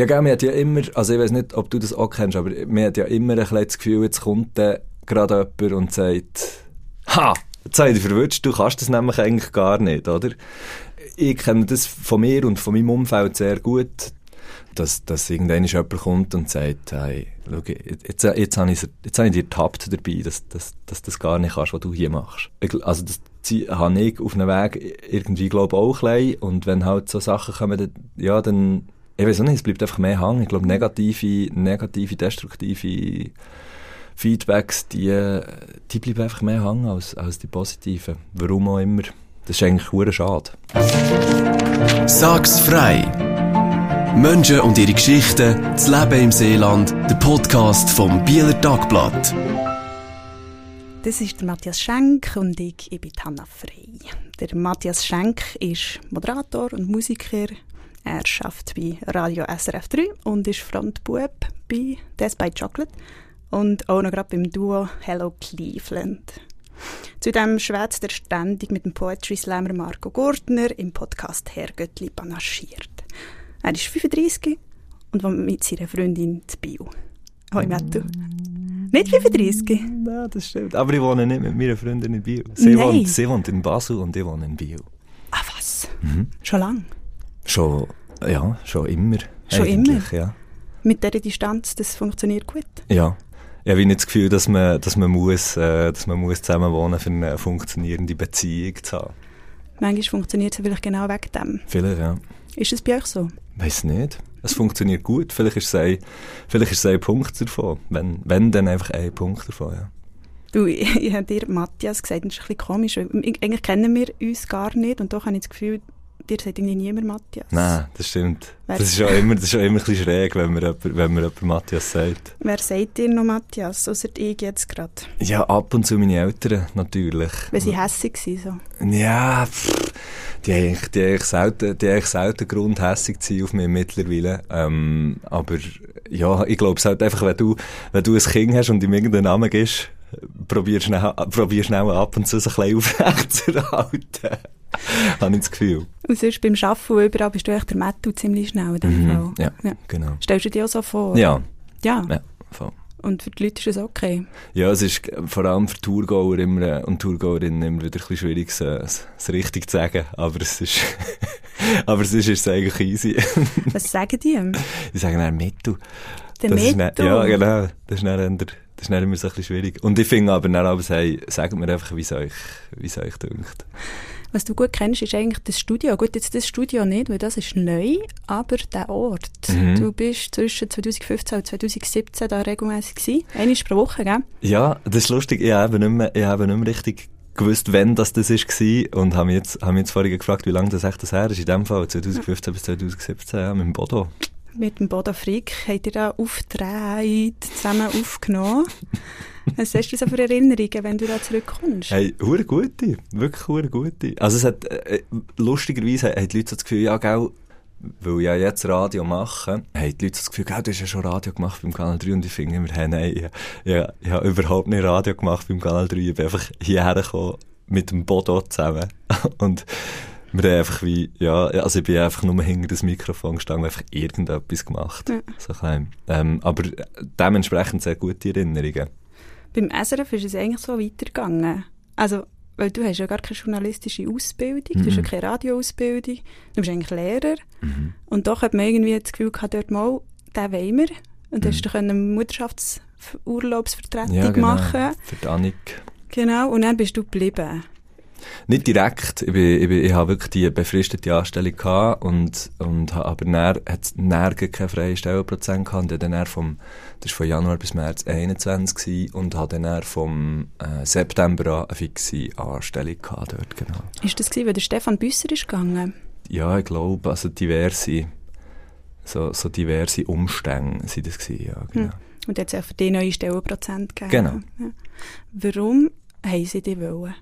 Ja, gell, man hat ja immer, also ich weiß nicht, ob du das auch kennst, aber man hat ja immer ein bisschen das Gefühl, jetzt kommt dann gerade jemand und sagt, ha, jetzt habe ich dich verwünscht, du kannst das nämlich eigentlich gar nicht, oder? Ich kenne das von mir und von meinem Umfeld sehr gut, dass, dass irgendwann jemand kommt und sagt, hey, schau, jetzt, jetzt, habe ich, jetzt habe ich dir getappt dabei, dass, dass, dass das gar nicht kannst, was du hier machst. Also das habe ich auf einem Weg irgendwie, glaube ich, auch klein und wenn halt so Sachen kommen, dann, ja, dann ich weiß auch nicht, es bleibt einfach mehr hängen. Ich glaube, negative, negative, destruktive Feedbacks, die, die bleiben einfach mehr hängen als, als die positiven. Warum auch immer. Das ist eigentlich hure schade. Sag's frei! Menschen und ihre Geschichten, das Leben im Seeland, der Podcast vom Bieler Tagblatt. Das ist der Matthias Schenk und ich, ich bin Hanna Frey. Der Matthias Schenk ist Moderator und Musiker, er arbeitet bei Radio SRF 3 und ist Frontbub bei Death by Chocolate und auch noch gerade beim Duo Hello Cleveland. Zudem schwätzt er ständig mit dem Poetry Slammer Marco Gurtner im Podcast Herr Göttli panaschiert. Er ist 35 und wohnt mit seiner Freundin zu Bio. Hoi Mattu. Nicht 35? Nein, das stimmt. Aber ich wohne nicht mit meiner Freundin in Bio. Sie, Nein. wohnt, sie wohnt in Basel und ich wohne in Bio. Ah was? Mhm. Schon lang? Schon, ja, schon immer. Schon immer? Ja. Mit dieser Distanz, das funktioniert gut? Ja. Ich habe nicht das Gefühl, dass man, dass man, muss, äh, dass man muss zusammen wohnen muss, um eine funktionierende Beziehung zu haben. Manchmal funktioniert es vielleicht genau wegen dem. Vielleicht, ja. Ist es bei euch so? Weiß nicht. Es funktioniert gut. Vielleicht ist es ein, vielleicht ist es ein Punkt davon. Wenn, wenn, dann einfach ein Punkt davon, ja. Du, ich, ich habe dir Matthias gesagt, das ist ein bisschen komisch. Eigentlich kennen wir uns gar nicht und doch habe ich das Gefühl, dir sagt irgendwie niemand Matthias. Nein, das stimmt. das ist, auch immer, das ist auch immer ein bisschen schräg, wenn man, jemand, wenn man jemand Matthias sagt. Wer sagt dir noch Matthias, außer ich jetzt gerade? Ja, ab und zu meine Eltern, natürlich. Weil sie hässig waren, so? Ja, pff, die haben eigentlich, die eigentlich selten, die eigentlich selten Grund, hässig zu sein auf mich mittlerweile. Ähm, aber ja, ich glaube es halt einfach, wenn du, wenn du ein Kind hast und ihm irgendeinen Namen gibst, probier schnell, probier schnell ab und zu so ein bisschen aufrecht zu halten. Habe ich das Gefühl. Und sonst beim Arbeiten und überall bist du echt der Mattu ziemlich schnell in dem Mhm, Fall. ja, genau. Stellst du dir auch so vor? Ja, Ja. ja, voll. Und für die Leute ist es okay. Ja, es ist vor allem für Tourgauer immer, äh, und Tourgauerinnen immer wieder ein bisschen schwierig, es, es richtig zu sagen. Aber es ist, aber es ist, ist es eigentlich easy. Was sagen die ihm? Die sagen dann Metto. Der Das Metto? Ja, genau. Das ist dann, eher- das ist dann immer so ein bisschen schwierig. Und ich finde aber dann aber, hey, sagt mir einfach, wie es euch, wie es euch dünkt. Was du gut kennst, ist eigentlich das Studio. Gut, jetzt das Studio nicht, weil das ist neu, aber der Ort. Mhm. Du bist zwischen 2015 und 2017 da regelmäßig gewesen. Einmal pro Woche, gell? Ja, das ist lustig. Ich habe nicht mehr, ich habe nicht mehr richtig gewusst, wann das das war. Und habe mich jetzt, habe mich jetzt vorhin gefragt, wie lange das echt das her ist. In dem Fall 2015 bis 2017, ja, mit dem Bodo. Mit dem Bodo Frick habt ihr da aufgedreht, zusammen aufgenommen. Was hast du so für Erinnerungen, wenn du da zurückkommst? Hey, hure gute. Wirklich hure gute. Also es hat, äh, lustigerweise haben die Leute so das Gefühl, ja, gell, weil ich ja jetzt Radio mache, haben die Leute so das Gefühl, gell, du hast ja schon Radio gemacht beim Kanal 3 und ich finde immer, hey, nein, ich, ich, ich habe überhaupt nicht Radio gemacht beim Kanal 3, ich bin einfach hierher gekommen mit dem Bodo zusammen und wir haben einfach wie, ja, also ich bin einfach nur hinter das Mikrofon gestanden und einfach irgendetwas gemacht. Ja. So klein. Ähm, aber dementsprechend sehr gute Erinnerungen. Beim SRF ist es eigentlich so weitergegangen. Also, weil du hast ja gar keine journalistische Ausbildung, du hast ja Mhm. keine Radioausbildung, du bist eigentlich Lehrer. Mhm. Und doch hat man irgendwie das Gefühl gehabt, dort mal, den wollen wir. Und dann Mhm. hast du eine Mutterschaftsurlaubsvertretung Ja, genau. machen. Für die Annik. Genau, und dann bist du geblieben. Nicht direkt. Ich, bin, ich, bin, ich habe wirklich die befristete Anstellung gehabt und, und habe aber näher, hat nirgends keinen freien Stellenprozent gehabt. Und dann vom, das war von Januar bis März 21 gewesen, und habe dann vom äh, September an eine fixe Anstellung gehabt dort, genau. Ist das gewesen, weil der Stefan Büsser ist gegangen? Ja, ich glaube, also diverse, so, so diverse Umstände sind das gewesen, ja, genau. Hm. Und jetzt auch für die neue Stellenprozent gegeben. Genau. Ja. Warum haben sie dich wollen?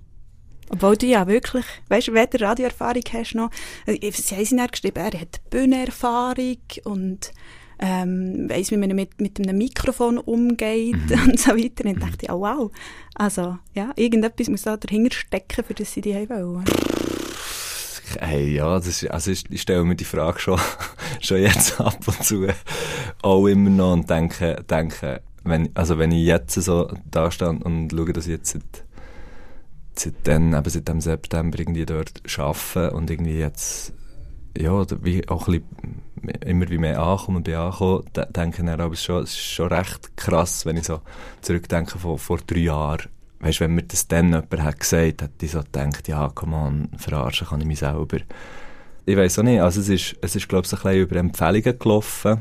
Obwohl du ja wirklich, weißt du, weder Radioerfahrung hast noch, äh, sie haben sie dann geschrieben, er hat Bühnenerfahrung und ähm, weiss, wie man mit, mit einem Mikrofon umgeht Mhm. und so weiter. Und ich dachte ich, oh wow, also ja, irgendetwas muss da dahinter stecken, für das sie dich haben wollen. Hey, ja, das ist, also ich, ich stelle mir die Frage schon, schon jetzt ab und zu auch immer noch und denke, denke wenn, also wenn ich jetzt so da stand und schaue, dass ich jetzt seit, seit, dann, eben seit dem September irgendwie dort arbeite und irgendwie jetzt ja, wie auch ein bisschen immer wie mehr ankommen und bin angekommen, denke ich aber es ist schon recht krass, wenn ich so zurückdenke von vor drei Jahren. Weißt, wenn mir das dann jemand hat gesagt, hätte ich so gedacht, ja, komm an, verarschen kann ich mich selber. Ich weiß auch nicht, also es ist, es ist glaube ich, ein bisschen über Empfehlungen gelaufen.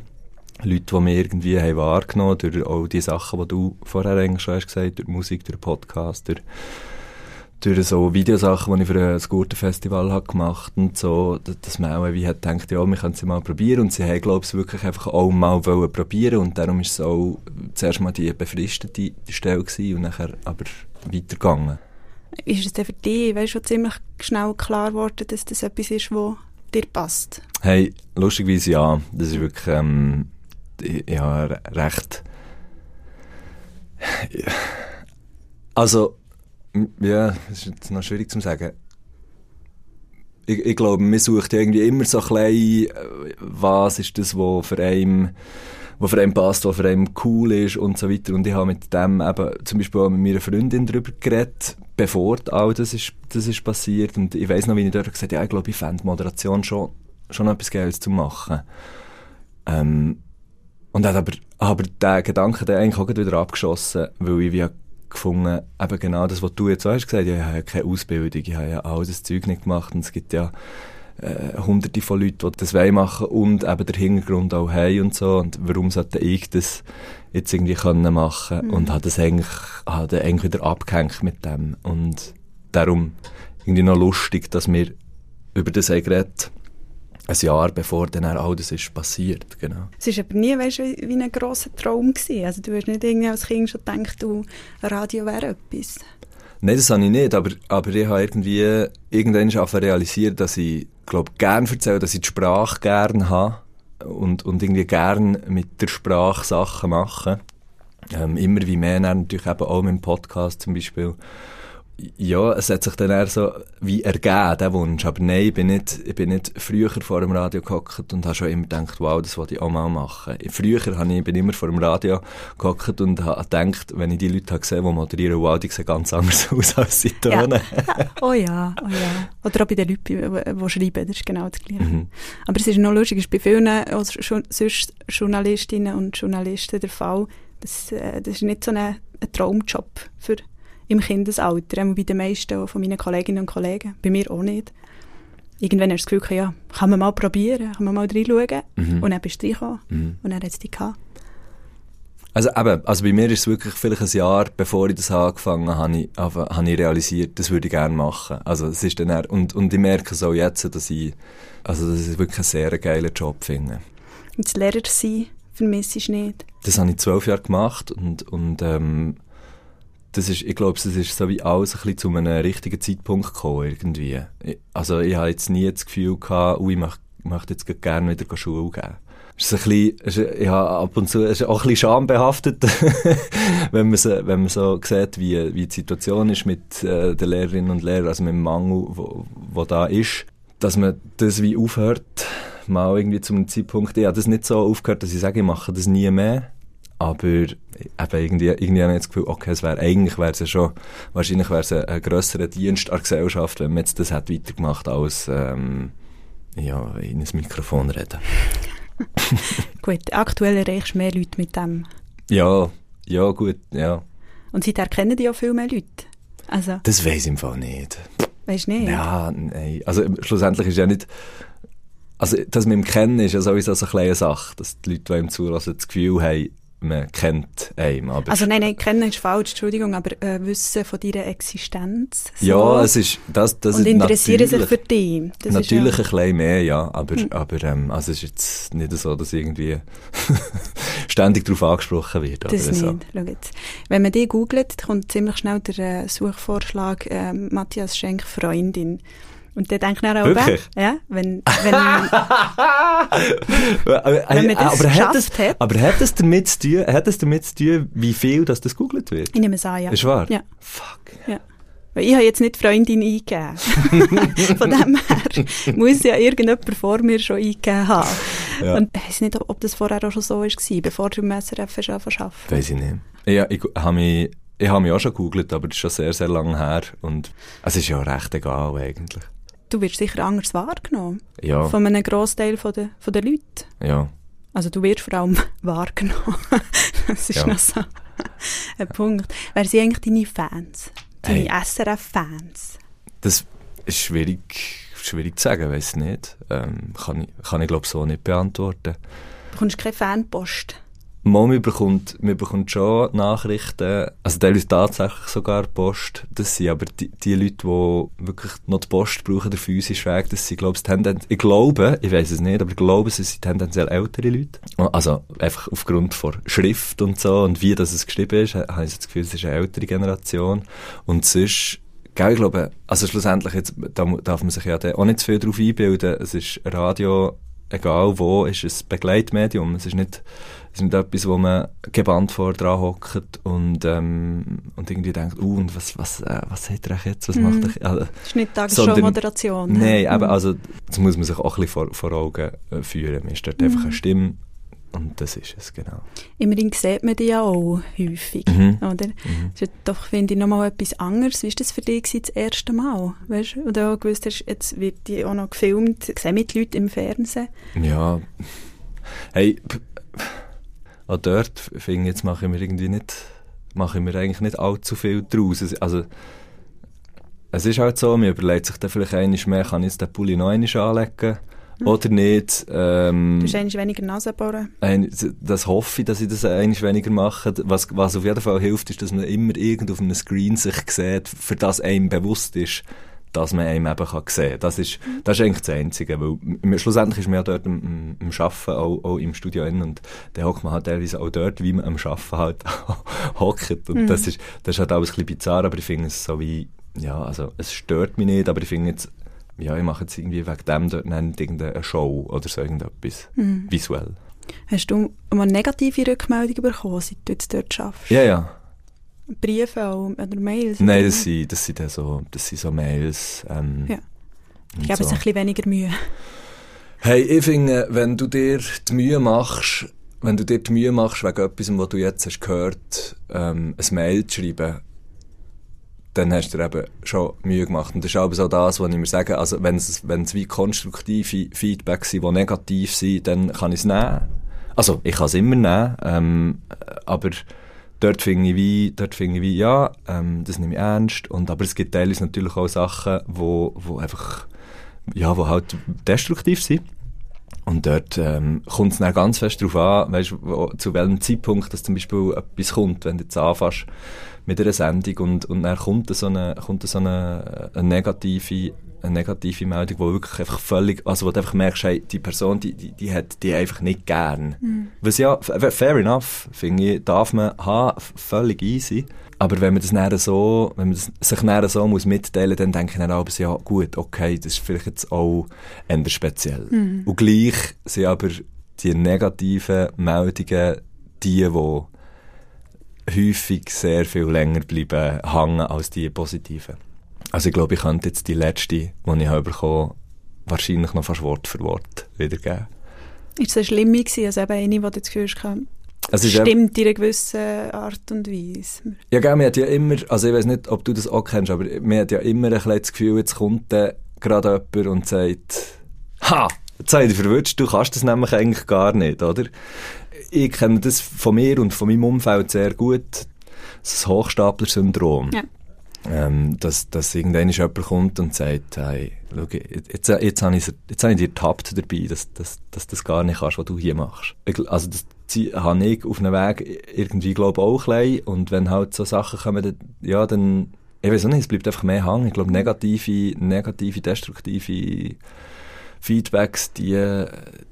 Leute, die mich irgendwie haben wahrgenommen durch all die Sachen, die du vorher eigentlich schon hast gesagt, durch Musik, durch Podcast, durch durch so Videosachen, die ich für ein Gurtenfestival habe gemacht und so, dass man auch wie hat gedacht, ja, wir können sie mal probieren und sie haben, glaube ich, wirklich einfach auch mal wollen probieren und darum ist es auch zuerst mal die befristete Stelle gewesen und nachher aber weitergegangen. Ist es denn für dich, weißt du, ziemlich schnell klar geworden, dass das etwas ist, was dir passt? Hey, lustigerweise ja, das ist wirklich, ähm, ja, recht, also, ja, das ist jetzt noch schwierig zu sagen. Ich, ich glaube, man sucht irgendwie immer so ein bisschen, äh, was ist das, was für einen, was für einen passt, was für einen cool ist und so weiter. Und ich habe mit dem eben zum Beispiel auch mit meiner Freundin darüber geredet, bevor all das ist, das ist passiert. Und ich weiß noch, wie ich dort gesagt habe, ja, ich glaube, ich fände Moderation schon, schon etwas Geiles zu machen. Ähm, und hat aber, aber der Gedanke der eigentlich auch wieder abgeschossen, weil ich wie gefunden, eben genau das, was du jetzt auch hast gesagt, ich habe ja keine Ausbildung, ich habe ja all das Zeug nicht gemacht und es gibt ja äh, hunderte von Leuten, die das machen und eben der Hintergrund auch haben und so und warum sollte ich das jetzt irgendwie können machen mhm. und habe das eigentlich, habe eigentlich wieder abgehängt mit dem und darum irgendwie noch lustig, dass wir über das haben geredet ein Jahr bevor dann all das ist passiert, genau. Es war aber nie, weißt, wie, wie ein grosser Traum gewesen. Also du hast nicht irgendwie als Kind schon gedacht, du, Radio wäre etwas. Nein, das habe ich nicht, aber, aber ich habe irgendwie irgendwann schon realisiert, dass ich, glaube gerne erzähle, dass ich die Sprache gerne habe und, und irgendwie gerne mit der Sprache Sachen mache. Ähm, immer wie mehr, natürlich eben auch mit dem Podcast zum Beispiel. Ja, es hat sich dann eher so wie ergeben, der Wunsch. Aber nein, ich bin nicht, ich bin nicht früher vor dem Radio gehockt und habe schon immer gedacht, wow, das wollte ich auch mal machen. Früher habe ich, bin ich immer vor dem Radio gehockt und habe gedacht, wenn ich die Leute habe gesehen, die moderieren, wow, die sehen ganz anders aus als sie tun. Ja. oh ja, oh ja. Oder auch bei den Leuten, die schreiben, das ist genau das Gleiche. Mhm. Aber es ist noch lustig, es ist bei vielen also sonst Journalistinnen und Journalisten der Fall, das, äh, das ist nicht so ein, ein Traumjob für im Kindesalter, bei den meisten von meinen Kolleginnen und Kollegen, bei mir auch nicht. Irgendwann hast du das Gefühl, ja, kann man mal probieren, kann man mal reinschauen mhm. und dann bist du reingekommen mhm. und dann hat es dich gehabt. Also eben, also bei mir ist es wirklich vielleicht ein Jahr, bevor ich das angefangen habe, habe ich, habe ich realisiert, das würde ich gerne machen. Also es ist dann eher, und, und ich merke so jetzt, dass ich, also dass ich wirklich einen sehr geilen Job finde. Und das Lehrer sein vermisse ich nicht? Das habe ich zwölf Jahre gemacht und, und ähm, das ist, ich glaube, es ist so wie alles ein bisschen zu einem richtigen Zeitpunkt gekommen, irgendwie. Also ich habe jetzt nie das Gefühl gehabt, ui, ich möchte, möchte jetzt gerne wieder Schule geben. Es ist ein bisschen, ja, ab und zu, ist auch ein bisschen schambehaftet, wenn man so, wenn man so sieht, wie, wie die Situation ist mit äh, den Lehrerinnen und Lehrern, also mit dem Mangel, wo da ist, dass man das wie aufhört, mal irgendwie zu einem Zeitpunkt, ich habe das nicht so aufgehört, dass ich sage, ich mache das nie mehr, aber eben irgendwie, irgendwie habe ich das Gefühl, okay, es wäre, eigentlich wäre es ja schon, wahrscheinlich wäre es ein, ein grösserer Dienst an Gesellschaft, wenn man jetzt das hat weitergemacht als, ähm, ja, in ein Mikrofon reden. gut, aktuell erreichst du mehr Leute mit dem. Ja, ja, gut, ja. Und seither kennen die ja viel mehr Leute. Also. Das weiß ich im Fall nicht. Weißt du nicht? Ja, nein. Also, schlussendlich ist ja nicht, also, das mit dem Kennen ist ja sowieso so eine kleine Sache, dass die Leute, die ihm zulassen, das Gefühl haben, man kennt einen. Aber also nein, nein, kennen ist falsch, Entschuldigung, aber äh, Wissen von deiner Existenz. So. Ja, es ist, das, das Und interessieren sich für dich. Das natürlich ja. ein bisschen mehr, ja, aber, hm. aber ähm, also es ist jetzt nicht so, dass irgendwie ständig darauf angesprochen wird. Das nicht, so. schau jetzt. Wenn man die googelt, kommt ziemlich schnell der äh, Suchvorschlag äh, Matthias Schenk Freundin. Und der denkt dann auch, Wirklich? ja, wenn, wenn, wenn man das aber hat es, hat. Aber hat es damit zu tun, hat es damit zu tun, wie viel das das gegoogelt wird? Ich nehme es an, ja. Ist wahr? Ja. Fuck. Ja. Weil ich habe jetzt nicht Freundin eingegeben. Von dem her muss ja irgendjemand vor mir schon eingegeben haben. Ja. Und ich weiß nicht, ob das vorher auch schon so war, bevor du im SRF hast arbeiten Weiß ich nicht. Ja, ich habe mich, ich habe mich auch schon gegoogelt, aber das ist schon sehr, sehr lange her. Und es ist ja recht egal eigentlich. Du wirst sicher anders wahrgenommen. Ja. Von einem Großteil der, von der Leute. Ja. Also du wirst vor allem wahrgenommen. das ist ja. noch so ein Punkt. Wer sind eigentlich deine Fans? Deine hey. SRF-Fans? Das ist schwierig, schwierig zu sagen, weiß nicht. Ähm, kann ich, kann ich glaube so nicht beantworten. Du bekommst keine Fanpost? Mami bekommt, man bekommt schon Nachrichten, also teilweise tatsächlich sogar Post. Das sind aber die, die Leute, die wirklich noch die Post brauchen, der physische Weg, das sind, glaube ich, ich glaube, ich weiß es nicht, aber ich glaube, es sind tendenziell ältere Leute. Also einfach aufgrund von Schrift und so und wie das es geschrieben ist, habe ich das Gefühl, es ist eine ältere Generation. Und sonst Gell, ich glaube, also schlussendlich jetzt, da darf man sich ja auch nicht zu viel darauf einbilden. Es ist Radio, egal wo, ist ein Begleitmedium. Es ist nicht ist nicht etwas, wo man gebannt vor dran hockt und, ähm, und irgendwie denkt, uh, und was, was, äh, was sagt er jetzt, was mm. macht er? Also, das ist nicht Tagesschau-Moderation. Nein, ja. eben, mhm. also, das muss man sich auch ein bisschen vor, vor Augen äh, führen. Man ist dort einfach eine Stimme und das ist es, genau. Immerhin sieht man die ja auch häufig, mhm. oder? Mhm. Das ist doch, finde ich, nochmal etwas anderes. Wie war das für dich das erste Mal? Weißt du, du auch gewusst hast, jetzt wird die auch noch gefilmt, sehen mit Leuten im Fernsehen? Ja, hey, auch dort finde ich, jetzt mache ich mir irgendwie nicht, mache ich mir eigentlich nicht allzu viel draus. Also, es ist halt so, man überlegt sich dann vielleicht einmal mehr, kann ich jetzt den Pulli noch einmal anlegen? Hm. Oder nicht. Ähm, du hast eigentlich weniger Nase bohren. Ein, das hoffe ich, dass ich das eigentlich weniger mache. Was, was auf jeden Fall hilft, ist, dass man immer irgend auf einem Screen sich sieht, für das einem bewusst ist, dass man einem eben kann sehen kann. Das ist, das ist eigentlich das Einzige, weil schlussendlich ist man ja dort am, am Arbeiten, auch, auch im Studio in, und dann hockt man halt teilweise auch dort, wie man am Arbeiten halt hockt. Und mhm. das, ist, das ist halt alles ein bisschen bizarr, aber ich finde es so wie, ja, also es stört mich nicht, aber ich finde jetzt, ja, ich mache jetzt irgendwie wegen dem dort nicht irgendeine Show oder so irgendetwas mhm. visuell. Hast du mal negative Rückmeldungen bekommen, seit du jetzt dort arbeitest? Ja, ja. Briefe oder Mails? Nein, das sind, das sind, so, das sind so Mails. Ähm, ja. Ich gebe so. ein bisschen weniger Mühe. Hey, ich finde, wenn du dir die Mühe machst, wenn du dir die Mühe machst, wegen etwas, was du jetzt hast gehört, ähm, ein Mail zu schreiben, dann hast du dir eben schon Mühe gemacht. Und das ist auch so das, was ich mir sage, also wenn es, wenn es wie konstruktive Feedback sind, die negativ sind, dann kann ich es nehmen. Also, ich kann es immer nehmen, ähm, aber dort finde ich wie, dort finde ich wie, ja, ähm, das nehme ich ernst. Und, aber es gibt teilweise natürlich auch Sachen, wo, wo einfach, ja, wo halt destruktiv sind. Und dort ähm, kommt es dann ganz fest darauf an, weißt, wo, zu welchem Zeitpunkt das zum Beispiel etwas kommt, wenn du jetzt anfängst mit einer Sendung und, und dann kommt so eine, kommt so eine, eine negative eine negative Meldung, wo wirklich einfach völlig, also wo du einfach merkst, hey, die Person, die, die, die hat die einfach nicht gern. Mhm. Was ja, fair enough, finde ich, darf man haben, völlig easy. Aber wenn man das näher so, wenn man sich näher so muss mitteilen, dann denke ich dann auch, ja, gut, okay, das ist vielleicht jetzt auch eher speziell. Mhm. Und gleich sind aber die negativen Meldungen die, die häufig sehr viel länger bleiben hängen als die positiven. Also ich glaube, ich könnte jetzt die letzte, die ich habe bekommen wahrscheinlich noch fast Wort für Wort wiedergeben. Ist das schlimm gewesen, also eben eine, die du das Gefühl hast, stimmt in einer gewissen Art und Weise? Ja, gell, man hat ja immer, also ich weiß nicht, ob du das auch kennst, aber man hat ja immer ein bisschen das Gefühl, jetzt kommt dann gerade jemand und sagt, ha, jetzt habe ich dich verwünscht, du kannst das nämlich eigentlich gar nicht, oder? Ich kenne das von mir und von meinem Umfeld sehr gut, das Hochstapler-Syndrom. Ja. Ähm, dass, dass irgendwann jemand kommt und sagt, hey, schau, jetzt, jetzt, habe ich, jetzt habe ich dir getappt dabei, dass, dass, dass das gar nicht kannst, was du hier machst. Also das habe ich auf einem Weg irgendwie, glaube auch klein. Und wenn halt so Sachen kommen, dann, ja, dann, ich weiß auch nicht, es bleibt einfach mehr hängen. Ich glaube, negative, negative, destruktive Feedbacks, die,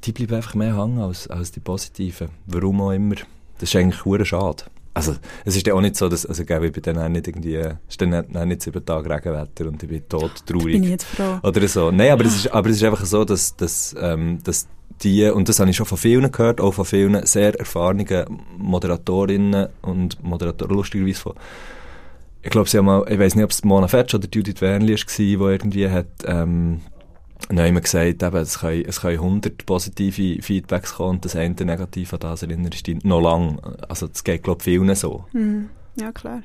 die bleiben einfach mehr hängen als, als die positiven. Warum auch immer. Das ist eigentlich schade also es ist ja auch nicht so, dass, also ich bin dann auch nicht irgendwie, es ist dann auch nicht sieben Tage Regenwetter und ich bin tot traurig. Bin ich jetzt froh. Oder so. Nein, aber es ist, aber es ist einfach so, dass, dass, ähm, dass die, und das habe ich schon von vielen gehört, auch von vielen sehr erfahrenen Moderatorinnen und Moderatoren, lustigerweise von, ich glaube, sie haben mal, ich weiß nicht, ob es Mona Fetsch oder Judith Wernli war, die irgendwie hat, ähm, noch immer gesagt, eben, es können, es können 100 positive Feedbacks kommen und das eine negativ an das erinnerst du noch lang. Also, das geht, glaube ich, vielen so. Mhm. Ja, klar.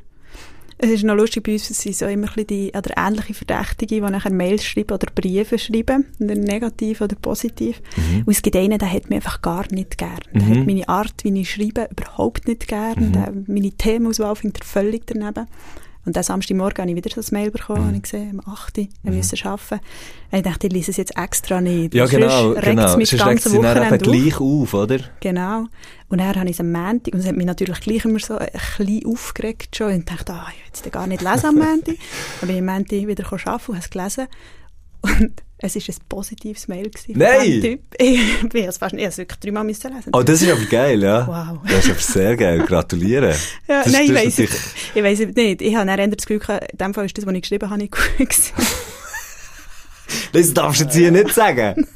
Es ist noch lustig, bei uns sind so immer die, oder ähnliche Verdächtige, die nachher Mails schreiben oder Briefe schreiben, entweder negativ oder positiv. Mhm. Und es gibt einen, der hat mich einfach gar nicht gern. Der Mhm. hat meine Art, wie ich schreibe, überhaupt nicht gern. Mhm. Der, meine Themenauswahl findet er völlig daneben. Und dann Samstagmorgen habe ich wieder so ein Mail bekommen, Mhm. habe ich gesehen, um 8 Uhr, wir müssen arbeiten. Und ich dachte, ich lese es jetzt extra nicht. Ja, Sonst genau, regt genau. es mich Sonst regt ganze sie dann eben Wochenende auf. gleich auf, oder? Genau. Und dann habe ich es am Montag, und es hat mich natürlich gleich immer so ein bisschen aufgeregt schon, und dachte, ah, ich will es dann gar nicht lesen am Montag. Dann bin ich am Montag wieder arbeiten und habe es gelesen. Und es war ein positives Mail. Nein! Typ. Ich bin es fast nicht, ich habe es wirklich dreimal müssen lesen. Oh, das ist aber geil, ja. Wow. Das ist aber sehr geil. Gratuliere. ja, das, nein, ich das ist weiss, natürlich- ich weiss es nicht. Ich habe dann das Gefühl, in dem Fall ist das, was ich geschrieben habe, nicht gut. Das darfst du jetzt hier nicht sagen.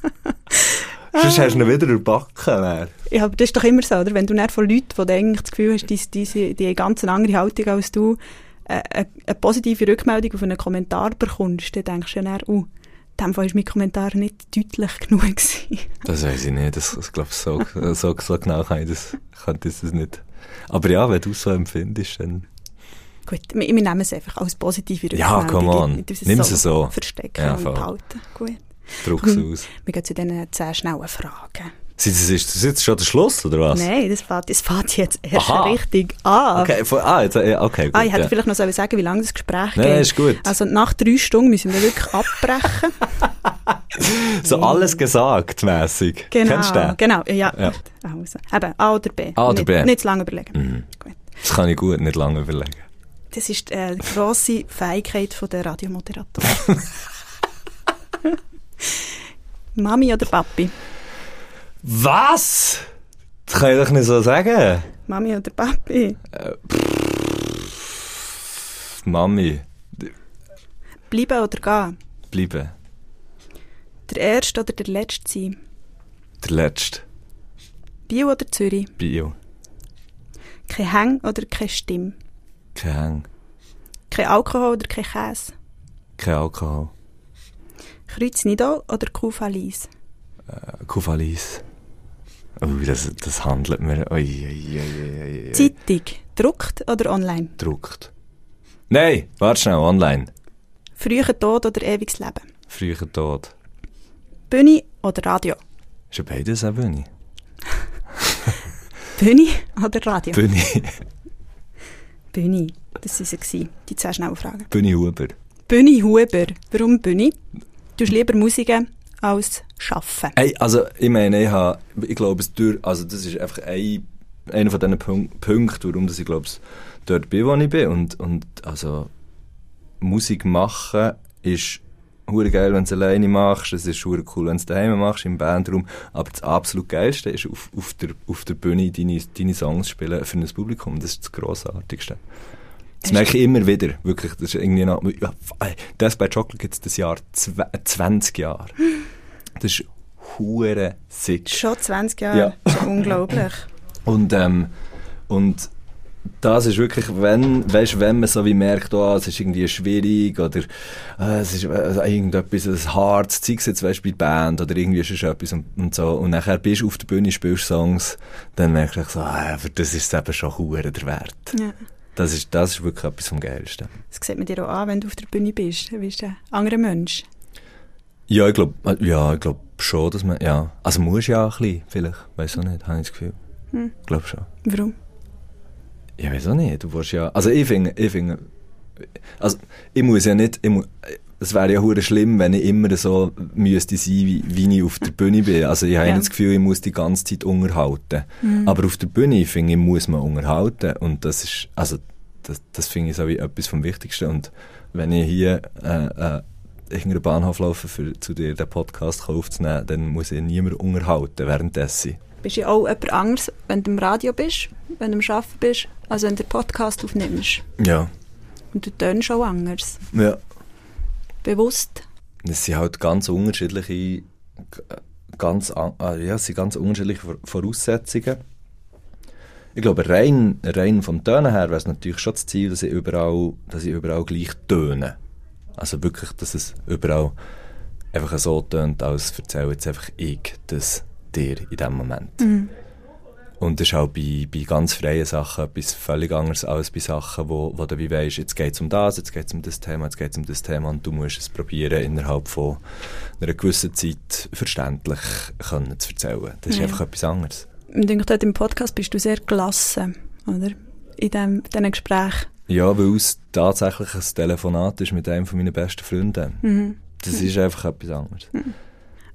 Sonst hast du ihn wieder überbacken. Ja, aber das ist doch immer so, oder? Wenn du dann von Leuten, die eigentlich das Gefühl hast, die, die, die eine ganz andere Haltung als du, äh, eine, eine positive Rückmeldung auf einen Kommentar bekommst, dann denkst du ja dann, oh, in dem Fall war mein Kommentar nicht deutlich genug. Gewesen. Das weiß ich nicht. Das, ich glaube, so, so, so genau kann ich das, kann das nicht. Aber ja, wenn du es so empfindest, dann... Gut, wir, wir nehmen es einfach als positive Ja, Rückmeldung. come on. Nicht, dass wir Nimm sie so. Verstecken Ja, und behalten. Gut. Druck es aus. Wir gehen zu diesen zehn schnellen Fragen. Ist das jetzt schon der Schluss, oder was? Nein, das fährt, das fährt jetzt erst Aha. richtig an. Okay, von, ah, jetzt, okay, gut. Ah, ich hätte ja. vielleicht noch sagen, wie lange das Gespräch Nein, geht. ist gut. Also nach drei Stunden müssen wir wirklich abbrechen. So alles gesagt, mässig. Genau, Kennst du den? genau, ja. Ja. Also, eben, A oder B. A oder nicht, B. Nicht zu lange überlegen. Mhm. Gut. Das kann ich gut nicht lange überlegen. Das ist äh, die grosse Fähigkeit von der Radiomoderatoren. Mami oder Papi? Was? Das kann ich doch nicht so sagen. Mami oder Papi? Mami, Bleiben oder gehen? bleiben. Der erste oder der letzte sein? Der Letzte. Bio oder Zürich? Bio. Kein Hang oder keine Stimme? Kein Hang. Kein Alkohol oder kein Käse? Kein Alkohol. Kreuznidol oder Kufalis? Äh, Kufalis. Oh, das, das handelt mir. Ui, ui, ui, ui, ui. Zeitung, druckt oder online? Druckt. Nein, warte schnell, online. Früher Tod oder ewiges Leben? Früher tot. Bühne oder Radio? Ist ja beides eine Bühne. Bühne oder Radio? Bühne. Bühne. Das waren sie, die zwei schnellen Fragen. Bühne Huber. Bühne Huber. Warum Bühne? Du hast lieber Musiken als Schaffen. Hey, also, ich meine, ich habe, ich glaube, es durch, also, das ist einfach ein, einer von diesen Punk Punkten, warum dass ich, glaube, es dort bin, wo ich bin. Und, und, also, Musik machen ist hure geil, wenn du es alleine machst. Es ist hure cool, wenn du es daheim machst, im Bandraum. Aber das absolut Geilste ist, auf, auf, der, auf der Bühne deine, deine Songs spielen für ein Publikum. Das ist das Grossartigste. Das merke ich immer wieder, wirklich. Das ist irgendwie noch, ja, das bei Chocolate gibt es das Jahr zw 20 Jahre. Das ist hure sick. Schon 20 Jahre. Ja. Das ist unglaublich. Und, ähm, und das ist wirklich, wenn, weißt, wenn man so wie merkt, oh, es ist irgendwie schwierig oder äh, es ist äh, irgendetwas, ein hartes Zeug jetzt, weißt, bei Band oder irgendwie ist es etwas und, und so. Und nachher bist du auf der Bühne, spielst Songs, dann merkst du so, ah, für das ist es eben schon hure der Wert. Ja. Das ist, das ist wirklich etwas vom Geilsten. Das sieht man dir auch an, wenn du auf der Bühne bist. Du bist ein anderer Mensch. Ja, ich glaube, ja, ich glaube schon, dass man, ja, also muss ja auch ein bisschen, vielleicht, weiß auch nicht, habe ich das Gefühl. Hm. Ich glaube schon. Warum? Ja, weiß auch nicht. Du willst ja. Also ich finde, ich finde. Also ich muss ja nicht. Ich es wäre ja hure schlimm, wenn ich immer so müsste sein, wie, wie ich auf der Bühne bin. Also ich habe Ja. das Gefühl, ich muss die ganze Zeit unterhalten. Mhm. Aber auf der Bühne, finde ich, muss man unterhalten. Und das ist, also das, das finde ich so wie etwas vom Wichtigsten. Und wenn ich hier äh, äh, irgendeinen Bahnhof laufe, für, zu dir den Podcast aufzunehmen, dann muss ich niemand unterhalten währenddessen. Bist du ja auch jemand anderes, wenn du im Radio bist, wenn du am Arbeiten bist, als wenn du den Podcast aufnimmst. Ja. Und du tönst auch anders. Ja. Bewusst. Es sind halt ganz unterschiedliche, ganz, an- ja, sind ganz unterschiedliche Vor- Voraussetzungen. Ich glaube, rein, rein vom Tönen her wäre es natürlich schon das Ziel, dass ich überall, dass ich überall gleich töne. Also wirklich, dass es überall einfach so tönt, als erzähle jetzt einfach ich das dir in dem Moment. Mhm. Und das ist auch bei, bei ganz freien Sachen etwas völlig anderes als bei Sachen, wo, wo du wie weisst, jetzt geht es um das, jetzt geht es um das Thema, jetzt geht es um das Thema und du musst es probieren, innerhalb von einer gewissen Zeit verständlich können zu erzählen. Das ist Ja. einfach etwas anderes. Ich denke, dort im Podcast bist du sehr gelassen, oder? In dem, diesen Gesprächen. Ja, weil es tatsächlich ein Telefonat ist mit einem von meinen besten Freunden. Mhm. Das ist einfach etwas anderes.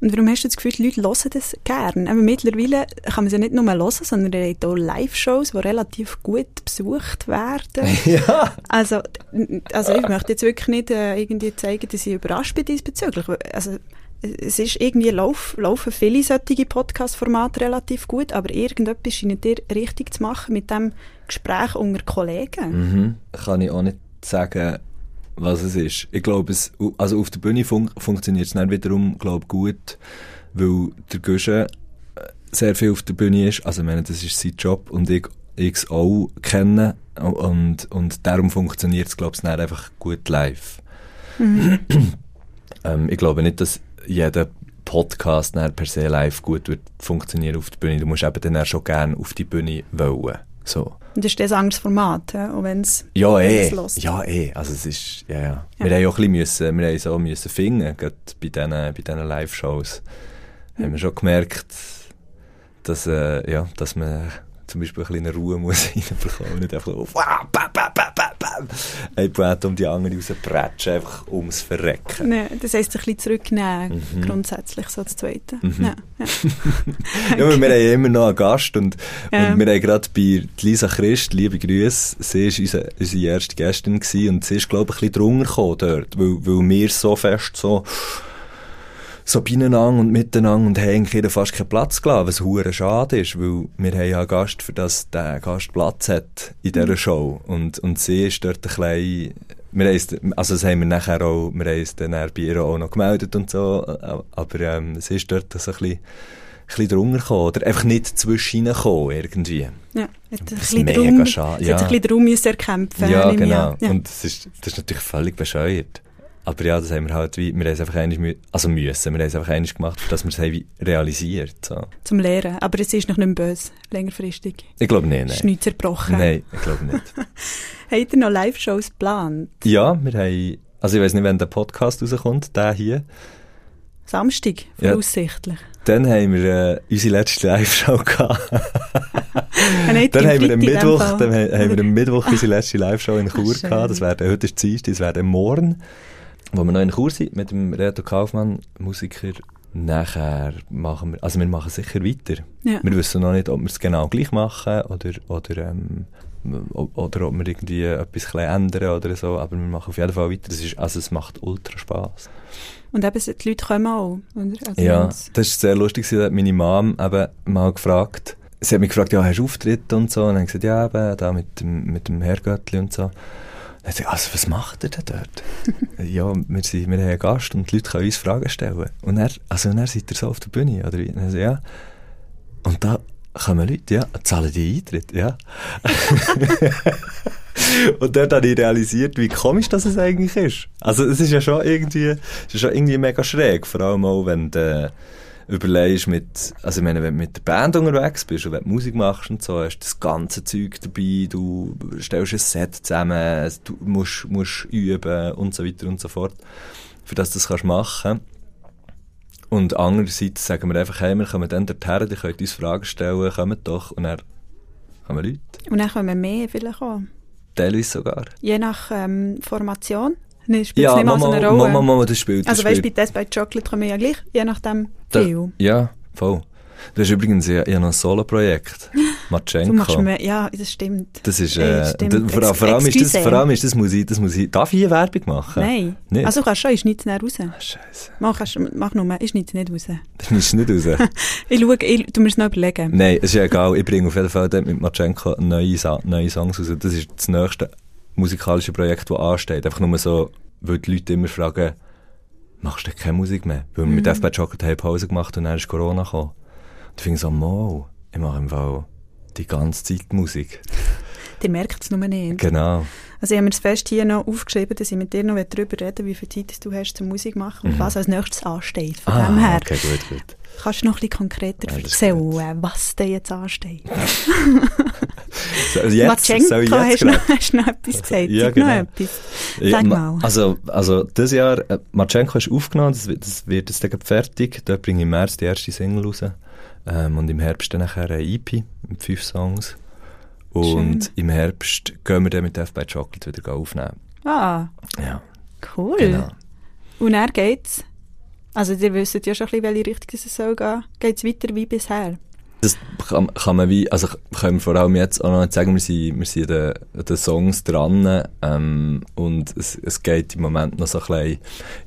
Und warum hast du das Gefühl, die Leute hören das gerne? Aber mittlerweile kann man es ja nicht nur hören, sondern es gibt auch Live-Shows, die relativ gut besucht werden. ja. Also, also ich möchte jetzt wirklich nicht äh, irgendwie zeigen, dass ich überrascht bin diesbezüglich. Also, es ist irgendwie, lauf, laufen viele solche Podcast-Formate relativ gut, aber irgendetwas scheint dir richtig zu machen mit dem Gespräch unter Kollegen. Mhm. Kann ich auch nicht sagen, was es ist. Ich glaube, es, also auf der Bühne fun funktioniert es dann wiederum, glaube gut, weil der Guschen äh, sehr viel auf der Bühne ist. Also ich meine, das ist sein Job und ich es auch kenne und, und darum funktioniert es, glaube ich, dann einfach gut live. ähm, ich glaube nicht, dass jeder Podcast dann per se live gut wird funktionieren auf der Bühne. Du musst eben dann auch schon gerne auf die Bühne wollen. So. Und das ist das ein anderes Format, ja? auch wenn es Ja, eh. Ja, eh. Also es ist, ja, ja. Ja. Wir haben auch ein bisschen müssen, wir haben müssen finden, gerade bei diesen, bei diesen Live-Shows. Haben wir schon gemerkt, dass, äh, ja, dass man zum Beispiel ein bisschen Ruhe muss reinbekommen nicht einfach so, wow, bam, bam, bam, bam, bam. Ein Poet um die andere rausprätschen, einfach ums Verrecken. Nee, das heisst, ein bisschen zurücknehmen, Mhm. grundsätzlich, so das Zweite. Mhm. Ja, ja. Ja, wir haben immer noch einen Gast und, Ja. und wir haben gerade bei Lisa Christ, liebe Grüße, sie war unsere, unsere erste Gästin gewesen und sie ist, glaube ich, ein bisschen drunter gekommen dort, weil, weil wir so fest so, so beieinander und miteinander und haben eigentlich fast keinen Platz gelassen, was hure schade ist, weil wir haben ja einen Gast, für das der Gast Platz hat in dieser Show und, und sie ist dort ein bisschen, wir haben es, also das haben wir nachher auch, wir haben es dann bei ihr auch noch gemeldet und so, aber ähm, sie ist dort so ein bisschen, bisschen drunter gekommen oder einfach nicht zwischen gekommen irgendwie. Ja, hat ein bisschen mega Raum, schade, sie ja. ein bisschen Raum müssen erkämpfen Ja, genau. Ja. Und das ist, das ist natürlich völlig bescheuert. Aber ja, das haben wir halt wie, wir haben es einfach einmal, also müssen, wir haben es einfach einmal gemacht, dass wir es haben realisiert, so. Zum Lehren. Aber es ist noch nicht böse, längerfristig. Ich glaube nicht, Es ist nein. nichts zerbrochen. Nein, ich glaube nicht. Habt ihr noch Live-Shows geplant? ja, wir haben, also ich weiß nicht, wann der Podcast rauskommt, der hier. Samstag, Ja. voraussichtlich. Dann haben wir äh, unsere letzte Live-Show gehabt. Ah, Dann haben wir am Mittwoch, dann haben wir am Mittwoch unsere letzte Live-Show in Chur schön. gehabt. Das wäre, heute ist Dienstag, das wäre morgen. Wo wir noch in Chur sind, mit dem Reto Kaufmann, Musiker. Nachher machen wir, also wir machen sicher weiter. Ja. Wir wissen noch nicht, ob wir es genau gleich machen oder, oder, ähm, oder ob wir irgendwie etwas ändern oder so, aber wir machen auf jeden Fall weiter. Das ist, also es macht ultra Spass. Und eben, die Leute kommen auch. Oder? Also Ja, das ist sehr lustig, sie hat meine Mom eben mal gefragt, sie hat mich gefragt, ja, hast du Auftritte und so, und dann habe ich gesagt, ja, eben, da mit dem, mit dem Herrgöttli und so. Dann sie also, was macht ihr denn dort? ja, wir, sind, wir haben einen Gast und die Leute können uns Fragen stellen. Und er, also, dann seid ihr so auf der Bühne, oder wie? Und dann ja. Und da kommen Leute, ja, zahlen die Eintritt, ja. Und dort habe ich realisiert, wie komisch das eigentlich ist. Also es ist ja schon irgendwie, es ist schon irgendwie mega schräg, vor allem auch, wenn du überlegst mit, also ich meine, wenn du mit der Band unterwegs bist und wenn du Musik machst und so, hast du das ganze Zeug dabei, du stellst ein Set zusammen, du musst, musst üben und so weiter und so fort, für das du das kannst machen. Und andererseits sagen wir einfach, hey, wir kommen dann dorthin, ihr könnt uns Fragen stellen, kommt doch, und dann kommen Leute, Und dann kommen mehr vielleicht auch. teilweise sogar. Je nach ähm, Formation. Nee, spielt Ja, es nicht mal so Mama, eine Rolle. Mama, Mama, das spielt, das also weißt du, bei Test bei Chocolate kommen ja gleich, je nachdem Da- viel. Ja, voll. Das ist übrigens ja, ja noch ein Solo-Projekt. Du Matschenko. ja, das stimmt. Das ist, Äh, äh, stimmt. vor, vor allem ist das, vor allem ist das Musik, das Musik, darf ich hier Werbung machen? Nein. Nicht? Also kannst du schon, ich schneide es nicht raus. Ah, Scheiße. Mach, kannst, mach nur, ich schneide es nicht raus. Das ist nicht raus. Ich schaue, ich, du musst es noch überlegen. Nein, es ist ja egal. Ich bringe auf jeden Fall mit Matschenko neue, neue Songs raus. Das ist das nächste musikalische Projekt, das ansteht. Einfach nur so, weil die Leute immer fragen, machst du keine Musik mehr? Weil wir mit Mhm. FB Chocolate haben Pause gemacht und dann ist Corona gekommen. Und ich finde so, mo, ich mache im Fall die ganze Zeit Musik. Ihr merkt es nur nicht. Genau. Also ich habe mir das Fest hier noch aufgeschrieben, dass ich mit dir noch darüber reden wie viel Zeit du hast zum Musik machen und Mhm. was als nächstes ansteht. Von Ah, dem her okay, gut, gut. kannst du noch ein bisschen konkreter Ja, erzählen, was dir jetzt ansteht. So, jetzt, Matschenko, hast, jetzt noch, hast du noch etwas gesagt? Ja, genau. noch etwas. Ja, Sag ma- mal. Also, also das Jahr, äh, Matschenko ist aufgenommen, das, wird- das wird jetzt dann fertig. Da bringe ich im März die erste Single raus. Ähm, und im Herbst dann nachher eine EP mit fünf Songs. Und Schön. im Herbst gehen wir dann mit Death by Chocolate wieder aufnehmen. Ah, Ja, cool. genau. Und dann geht's, also ihr wisst ja schon ein bisschen, welche Richtung es soll gehen, geht's weiter wie bisher. Das kann, kann man wie, also können wir vor allem jetzt auch noch nicht sagen, wir sind, wir sind an den, den Songs dran ähm, und es, es geht im Moment noch so ein bisschen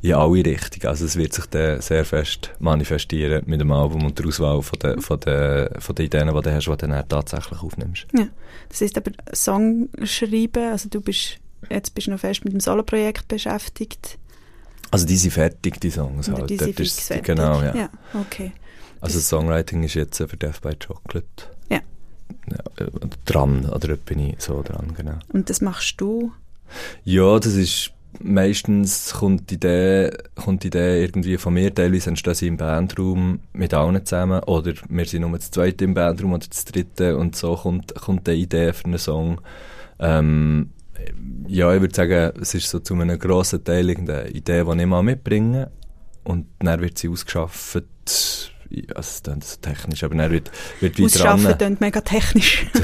in alle Richtungen. Also es wird sich dann sehr fest manifestieren mit dem Album und der Auswahl von den, von den, von den Ideen, die du hast, die du dann tatsächlich aufnimmst. Ja. Das heisst aber Song schreiben, also du bist, jetzt bist du noch fest mit dem Soloprojekt beschäftigt. Also die sind fertig, die Songs Oder halt. die sind fix ist- fertig. Genau, ja. Ja, okay. Also das Songwriting ist jetzt für Death by Chocolate. Ja. ja. äh, Dran, oder bin ich so dran, genau. Und das machst du? Ja, das ist meistens kommt die Idee, kommt die Idee irgendwie von mir. Teilweise entstehen sie im Bandraum mit allen zusammen oder wir sind nur das zweite im Bandraum oder das dritte und so kommt, kommt die Idee für einen Song. Ähm, ja, ich würde sagen, es ist so zu einem grossen Teil irgendeine Idee, die ich mal mitbringe und dann wird sie ausgeschafft. Also, es klingt so technisch, aber dann wird, wird weiter Ausschaffen klingt mega technisch.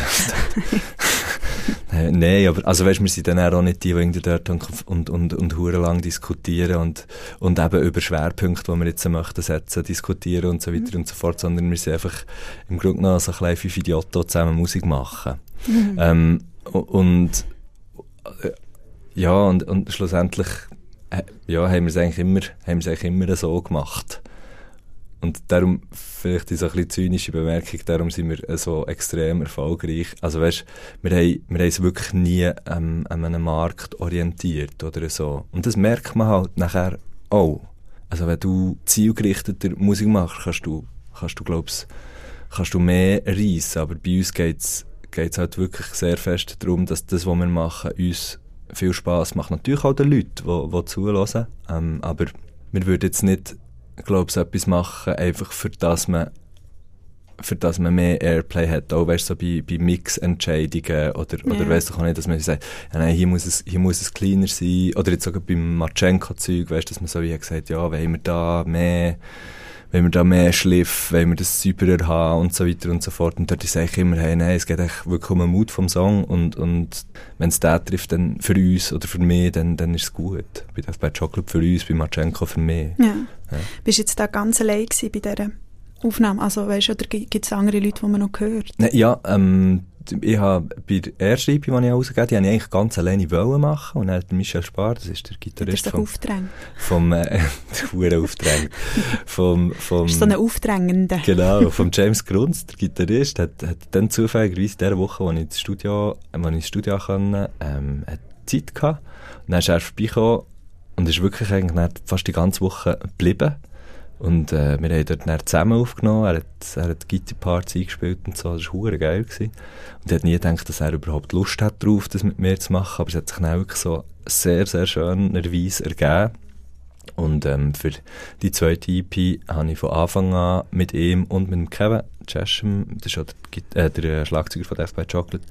Nein, aber also weißt, wir sind dann auch nicht die, die irgendwie dort und, und, und, und lang diskutieren und, und eben über Schwerpunkte, die wir jetzt möchten setzen, diskutieren und so weiter und so fort, sondern wir sind einfach im Grunde genommen so ein klein fünf Idioten, die zusammen Musik machen. Ähm, u- und ja, und, und schlussendlich äh, ja, haben wir es eigentlich immer, haben wir es eigentlich immer so gemacht. Und darum, vielleicht ist so ein bisschen zynische Bemerkung, darum sind wir äh, so extrem erfolgreich. Also weißt, wir haben, wir haben es wirklich nie ähm, an einem Markt orientiert oder so. Und das merkt man halt nachher auch. Also wenn du zielgerichteter Musik machst, kannst du, kannst du glaubst, kannst du mehr reissen. Aber bei uns geht's geht's halt wirklich sehr fest darum, dass das, was wir machen, uns viel Spaß macht. Natürlich auch den Leuten, die, die zuhören. Ähm, aber wir würden jetzt nicht, glaube ich, etwas machen, einfach für das man für das man mehr Airplay hat, auch weißt, so bei, bei Mix-Entscheidungen oder, Ja. oder weißt du auch nicht, dass man sagt, ja, nein, hier muss es, hier muss es kleiner sein, oder jetzt sogar beim Marchenko-Zeug, weißt, dass man so wie gesagt, ja, wollen wir da mehr, wenn wir da mehr Schliff, wenn wir das sauberer haben und so weiter und so fort. Und dort sage ich immer, hey, nein, es geht echt wirklich um den Mut vom Song und, und wenn es den trifft, dann für uns oder für mich, dann, dann ist es gut. Bei by Chocolate für uns, bei Marchenko für mich. Ja. Ja. Bist du jetzt da ganz allein gewesen bei dieser Aufnahme? Also weißt du, oder gibt es andere Leute, die man noch hört? Ja, ähm, ich habe bei der ersten EP, die ich rausgegeben habe, die habe ich eigentlich ganz alleine wollen machen. Und dann hat Michel Spar, das ist der er Gitarrist sich vom, aufdrängt? vom, äh, aufdrängt. vom, vom, Ist so ein Aufdrängender. Genau, vom James Grunz, der Gitarrist, hat, hat dann zufälligerweise in der Woche, wo ich ins Studio, wo ich ins Studio konnte, ähm, hat Zeit gehabt. Und dann ist er vorbeigekommen und ist wirklich eigentlich fast die ganze Woche geblieben. Und äh, wir haben dort dann zusammen aufgenommen, er hat, er hat Gitarre-Parts eingespielt und so, das war geil. Gewesen. Und ich hätte nie gedacht, dass er überhaupt Lust hat drauf, das mit mir zu machen, aber es hat sich dann wirklich so sehr, sehr schönerweise ergeben. Und ähm, für die zweite EP habe ich von Anfang an mit ihm und mit dem Kevin Chesham, das ist auch der, äh, der Schlagzeuger von Death by Chocolate,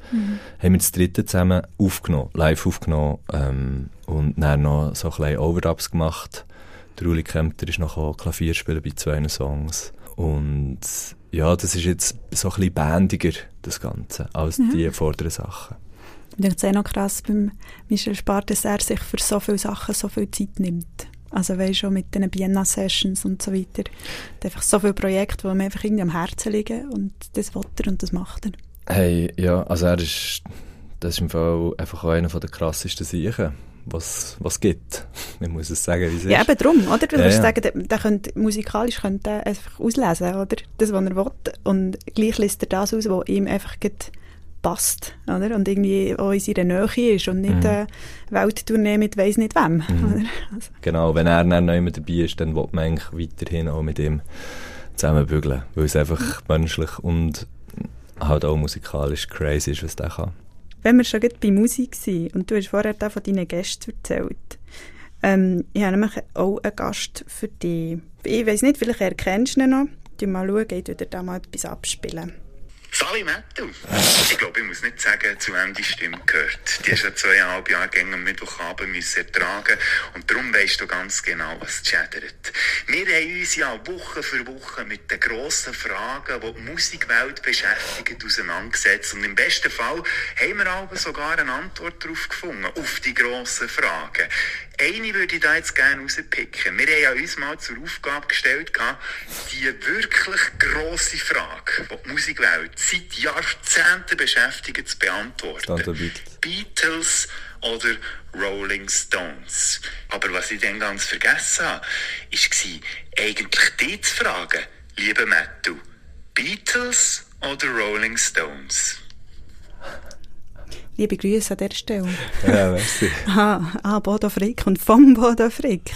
haben wir das dritte zusammen aufgenommen, live aufgenommen ähm, und dann noch so kleine Overdubs gemacht. Der Uli Kempter ist noch auch Klavier spielen bei zwei Songs. Und ja, das ist jetzt so ein bisschen bändiger, das Ganze, als die vorderen Sachen. Und ich finde es auch noch krass beim Michel Spar, dass er sich für so viele Sachen so viel Zeit nimmt. Also weißt schon mit den Bienna-Sessions und so weiter. Er hat einfach so viele Projekte, die mir einfach irgendwie am Herzen liegen und das will er und das macht er. Hey, ja, also er ist, das ist im Fall einfach auch einer der krassesten Siechen, was was gibt. Man muss es sagen, wie es Ja, ist. eben drum, oder? Du Ja, kannst ja. sagen, der, der könnte, musikalisch könnte er einfach auslesen, oder? Das, was er will. Und gleich liest er das aus, was ihm einfach passt, oder? Und irgendwie auch in seiner Nähe ist und nicht Mhm. eine Welttournee mit weiss nicht wem, oder? Also, Genau, wenn er dann noch immer dabei ist, dann will man eigentlich weiterhin auch mit ihm zusammen bügeln, weil es einfach menschlich und halt auch musikalisch crazy ist, was der kann. Wenn wir schon bei Musik sind und du hast vorher von deinen Gästen erzählt, ähm, ich habe nämlich auch einen Gast für dich. Ich weiß nicht, vielleicht erkennst du ihn noch. Du mal schauen, geht wieder da mal etwas abspielen. Sally Matthew. Ich glaube, ich muss nicht sagen, zu wem die Stimme gehört. Die hast du zweieinhalb Jahre gegen am Mittwochabend müssen ertragen und darum weisst du ganz genau, was chattert. Wir haben uns ja Woche für Woche mit den grossen Fragen, die die Musikwelt beschäftigen, auseinandergesetzt und im besten Fall haben wir aber sogar eine Antwort darauf gefunden, auf die grossen Fragen. Eine würde ich da jetzt gerne rauspicken. Wir haben ja uns mal zur Aufgabe gestellt, die wirklich grosse Frage, die die Musikwelt seit Jahrzehnten beschäftigt, zu beantworten. Beatles oder Rolling Stones. Aber was ich dann ganz vergessen habe, war eigentlich die zu fragen, liebe Matthew, Beatles oder Rolling Stones? Liebe Grüße an dieser Stelle. Ja, merci. ah, ah, Bodo Frick und vom Bodo Frick.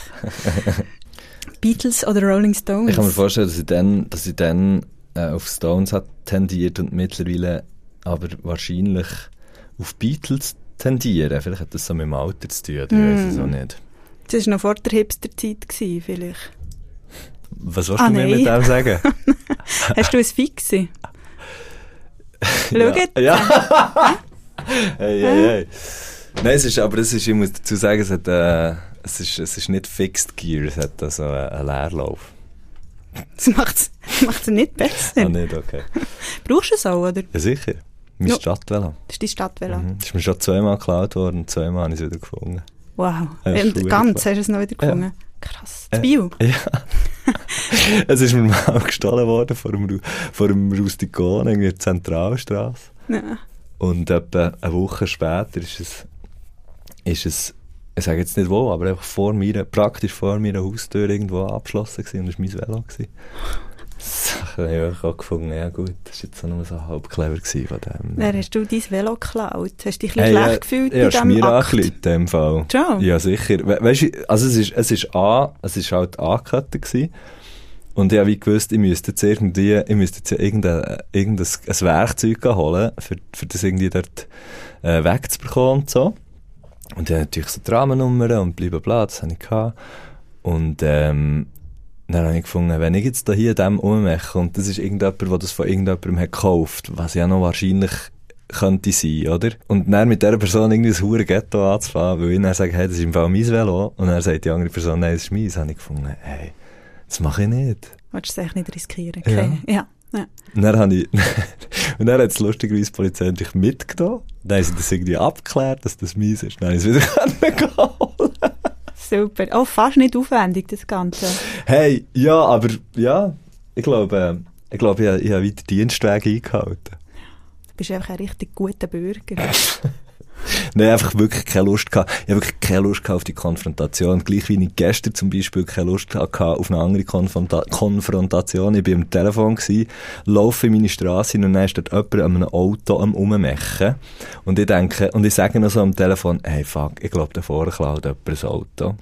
Beatles oder Rolling Stones? Ich kann mir vorstellen, dass ich dann, dass ich dann äh, auf Stones hat tendiert und mittlerweile aber wahrscheinlich auf Beatles tendieren. Vielleicht hat das so mit dem Alter zu tun, ich mm. weiß es auch nicht. Das war noch vor der Hipster-Zeit, vielleicht. Was willst ah, du mir nein. mit dem sagen? Hast du ein Fixe? Schau ja. Ja. Hey, hey, hey. Nein, es ist, aber es ist, ich muss dazu sagen, es, hat, äh, es, ist, es ist nicht Fixed Gear, es hat also einen Leerlauf. Das macht es nicht besser. ah, nicht, okay. Brauchst du es auch, oder? Ja, sicher. Mein Ja. Stadtvelo. Das ist dein Stadtvelo. Mhm. Das ist mir schon zweimal geklaut worden und zweimal habe ich es wieder gefunden. Wow. Ja, Und ganz hast du es noch wieder gefunden? Krass. Das Äh, Bio? Ja. es ist mir mal gestohlen worden vor dem, vor dem Rustikon, irgendwie in der Zentralstraße. Ja. Und etwa eine Woche später ist es, ist es, ich sage jetzt nicht wo, aber einfach vor mir, praktisch vor meiner Haustür irgendwo abgeschlossen gewesen und das war mein Velo. Gewesen. Habe ich einfach auch gefunden, ja gut, das war jetzt nur so halb clever gewesen von dem. Dann hast du dein Velo geklaut. Hast du dich ein bisschen Hey, schlecht gefühlt ja, bei diesem Akt? angerufen in dem Fall. Schon? Ja, sicher. We weißt du, also es ist, es ist A, es ist halt angekettet gewesen. Und ich habe wie gewusst, ich müsste jetzt irgendwie, ich müsste jetzt irgendein, irgendein ein Werkzeug holen, für, für das irgendwie dort äh, wegzubekommen und so. Und habe natürlich so die Rahmennummer und blablabla, das habe ich gehabt. Und ähm, dann habe ich gefunden, wenn ich jetzt da hier dem ummache und das ist irgendjemand, der das von irgendjemandem hat gekauft, was ja noch wahrscheinlich könnte sein, oder? Und dann mit dieser Person irgendwie ein hure Ghetto anzufahren, weil ich dann sage, hey, das ist im Fall mein Velo. Und dann sagt die andere Person, nein, das ist meins. habe ich gefunden, hey, das mache ich nicht. Willst du es echt nicht riskieren? Ja. Okay. Ja. ja. Und dann habe ich, und dann hat es lustigerweise die Polizei natürlich mitgenommen. Dann haben sie das irgendwie abgeklärt, dass das meins ist. Dann habe ich es wieder geholt. Super. Oh, fast nicht aufwendig, das Ganze. Hey, ja, aber, ja, ich glaube, äh, ich glaube, ich, habe- ich habe weiter Dienstwege eingehalten. Du bist einfach ein richtig guter Bürger. Nein, einfach wirklich keine Lust gehabt. Ich habe wirklich keine Lust gehabt auf die Konfrontation. Gleich wie ich gestern zum Beispiel keine Lust gehabt auf eine andere Konfronta Konfrontation. Ich war am Telefon, gewesen, laufe in meine Straße und dann ist dort jemand an einem Auto am Rummechen. Und ich denke, und ich sage noch so am Telefon, hey fuck, ich glaube, da vorne klaut jemand ein Auto.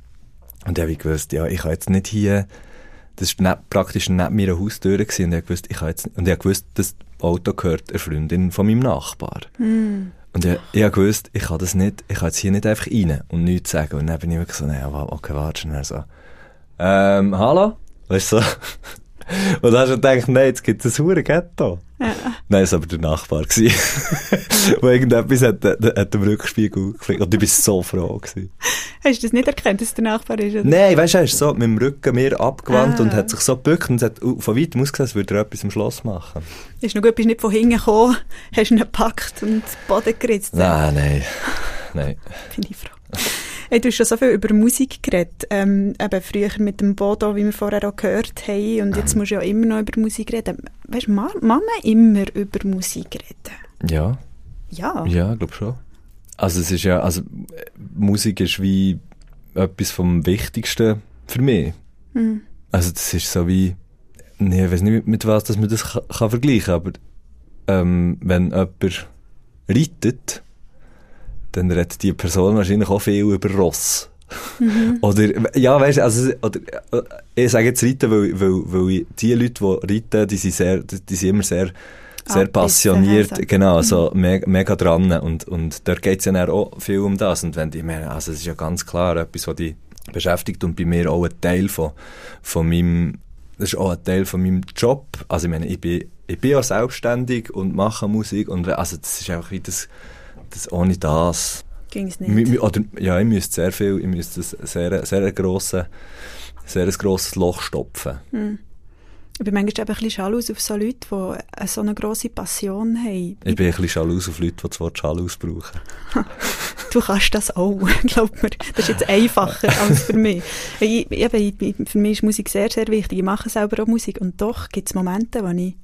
Und ich habe gewusst, ja, ich kann jetzt nicht hier, das war nicht, praktisch neben meiner Haustür gewesen, und ich habe gewusst, ich kann jetzt, und ich habe gewusst, das Auto gehört einer Freundin von meinem Nachbar. Und ich, ich habe gewusst, ich kann das nicht, ich kann jetzt hier nicht einfach rein und nichts sagen. Und dann bin ich wirklich so, naja, okay, warte schnell so. Ähm, hallo? Weißt du so? Und hast du gedacht, nein, jetzt gibt es ein hure Ghetto. Nein, es war aber der Nachbar. Wo irgendetwas hat, hat, hat dem Rückspiegel geflickt. Und ich war so froh. Gewesen. Hast du das nicht erkannt, dass es der Nachbar ist? Oder? Nein, weißt du, er ist so mit dem Rücken mir abgewandt Ah. und hat sich so gebückt und es hat von weitem ausgesehen, als würde er etwas im Schloss machen. Ist noch gut, bist nicht von hinten gekommen, hast ihn gepackt und den Boden geritzt. Nein, nein. Nein. Bin ich froh. Hey, du hast schon so viel über Musik geredet. Ähm, eben früher mit dem Bodo, wie wir vorher auch gehört haben. Und jetzt musst du ja immer noch über Musik reden. Weißt du, man immer über Musik reden? Ja. Ja. Ja, ich glaube schon. Also es ist ja, also Musik ist wie etwas vom Wichtigsten für mich. Hm. Also das ist so wie, nee, ich weiß nicht, mit, mit was dass man das kann, kann vergleichen aber ähm, wenn jemand reitet, dann redet die Person wahrscheinlich auch viel über Ross. Oder, ja, weißt du, also, oder, äh, ich sage jetzt reiten, weil, weil, weil die Leute, die reiten, die sind sehr, die sind immer sehr, sehr Abbissen, passioniert, also. genau, so me mega dran. Und, und dort geht es ja auch viel um das. Und wenn die, ich meine, also es ist ja ganz klar etwas, was dich beschäftigt und bei mir auch ein Teil von, von meinem, das ist auch ein Teil von meinem Job, also ich meine, ich bin, ich bin ja selbstständig und mache Musik und also das ist einfach wie das, das ohne das, Ging es nicht. oder, ja, ich müsste sehr viel, ich müsste ein sehr, sehr grosses, sehr ein grosses Loch stopfen. Ich bin manchmal eben ein bisschen schalus auf so Leute, die eine so eine grosse Passion haben. Ich bin ein bisschen schalus auf Leute, die das Wort Schalus brauchen. Du kannst das auch, glaub mir. Das ist jetzt einfacher als für mich. Ich, eben, ich, für mich ist Musik sehr, sehr wichtig. Ich mache selber auch Musik und doch gibt es Momente, wo ich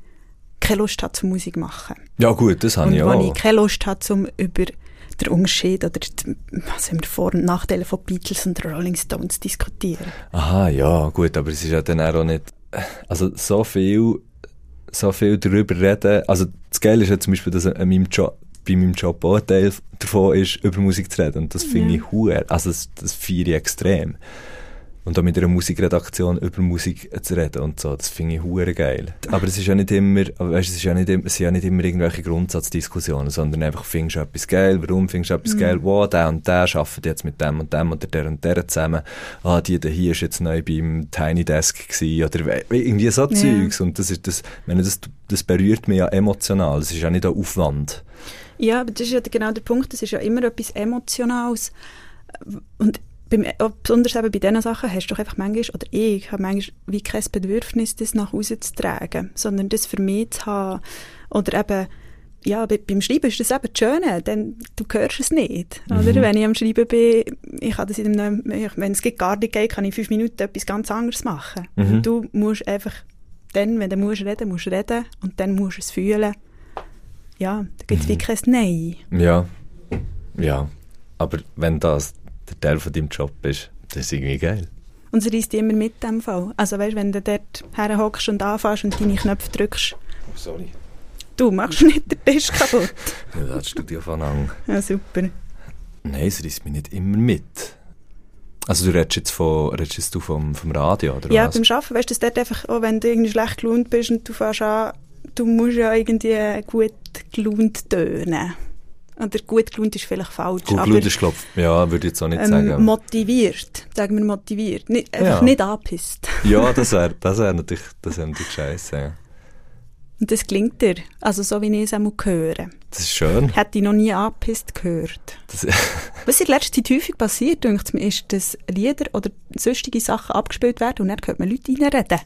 keine Lust habe, zum Musik machen. Ja gut, das habe Und ich auch. ich keine Lust habe, um über den Unterschied oder die, was haben wir, Vor- und Nachteile von Beatles und Rolling Stones zu diskutieren. Aha, ja, gut, aber es ist ja dann auch nicht, also so viel, so viel darüber reden, also das Geile ist ja zum Beispiel, dass an meinem Job, bei meinem Job auch ein Teil davon ist, über Musik zu reden und das finde Ja. ich huere, also das, das feiere ich extrem. Und auch mit einer Musikredaktion über Musik zu reden und so, das finde ich hure geil. Aber es ist ja nicht immer, weißt, es ist ja nicht, es sind ja nicht immer irgendwelche Grundsatzdiskussionen, sondern einfach findest du etwas geil, warum findest du etwas geil, wow, der und der arbeitet jetzt mit dem und dem oder der und der zusammen, ah, die da hier ist jetzt neu beim Tiny Desk gewesen, oder irgendwie so Ja. Zeugs. Und das ist das, meine, das, das berührt mich ja emotional, das ist ja nicht ein Aufwand. Ja, aber das ist ja genau der Punkt, das ist ja immer etwas Emotionales. Und beim, besonders eben bei diesen Sachen hast du doch einfach manchmal, oder ich habe manchmal wie kein Bedürfnis, das nach Hause zu tragen, sondern das für mich zu haben. Oder eben, ja, bei, beim Schreiben ist das eben das Schöne, denn du hörst es nicht. Oder? Wenn ich am Schreiben bin, ich kann das in einem, wenn es gar nicht geht, kann ich fünf Minuten etwas ganz anderes machen. Mhm. Und du musst einfach, dann, wenn du musst reden, musst du reden und dann musst du es fühlen. Ja, da gibt es wie kein Nein. Ja, ja. Aber wenn das der Teil von deinem Job ist, das ist irgendwie geil. Und es reißt dich immer mit in dem Fall. Also weißt, wenn du dort herhockst und anfängst und deine Knöpfe drückst, Sorry. du machst nicht den Tisch kaputt. Ja, das hast du dir von an. Ja, super. Nein, es reißt mich nicht immer mit. Also du redest jetzt, von, redest jetzt du vom, vom Radio, oder Ja, was? beim Arbeiten, weißt du, dass dort einfach, auch wenn du irgendwie schlecht gelaunt bist und du fährst an, du musst ja irgendwie gut gelaunt tönen. Oder gut gelaunt ist vielleicht falsch, Gut, Blut ist, glaub, ja, würde ich jetzt auch nicht ähm, sagen. motiviert, sagen wir motiviert. Nicht, einfach Ja. nicht angepisst. Ja, das wäre das wär natürlich, das wär natürlich scheiße. Ja. Und das klingt dir, also so wie ich es einmal höre. Das ist schön. Hätte ich noch nie angepisst gehört. Was in letzter Zeit häufig passiert, denke ich mir, ist, dass Lieder oder sonstige Sachen abgespielt werden und dann hört man Leute reinreden.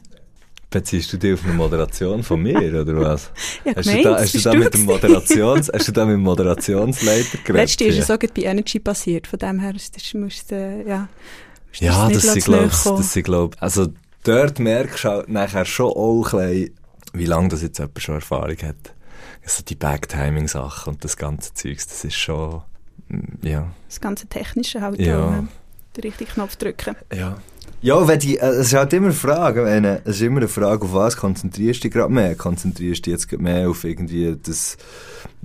Beziehst du dich auf eine Moderation von mir, oder was? Ja, hast, du gemeint, da, das hast, du da du mit dem. Moderations, hast du da mit dem Moderationsleiter geredet? Letztes ist hier? es so bei Energy passiert, von dem her, das musst du, ja... musst du Ja, nicht das sind, zu nahe glaub, kommen. das sind, glaub, also dort merkst du halt nachher schon auch ein bisschen, wie lange das jetzt jemand schon Erfahrung hat. Also die Backtiming-Sachen und das ganze Zeugs, das ist schon, mm, ja. Das ganze Technische halt Ja. auch, ne? den richtigen Knopf drücken. Ja. Ja, wenn die, äh, es ist halt immer eine Frage, wenn, äh, es ist immer eine Frage, auf was konzentrierst du dich gerade mehr? Konzentrierst du dich jetzt mehr auf irgendwie das,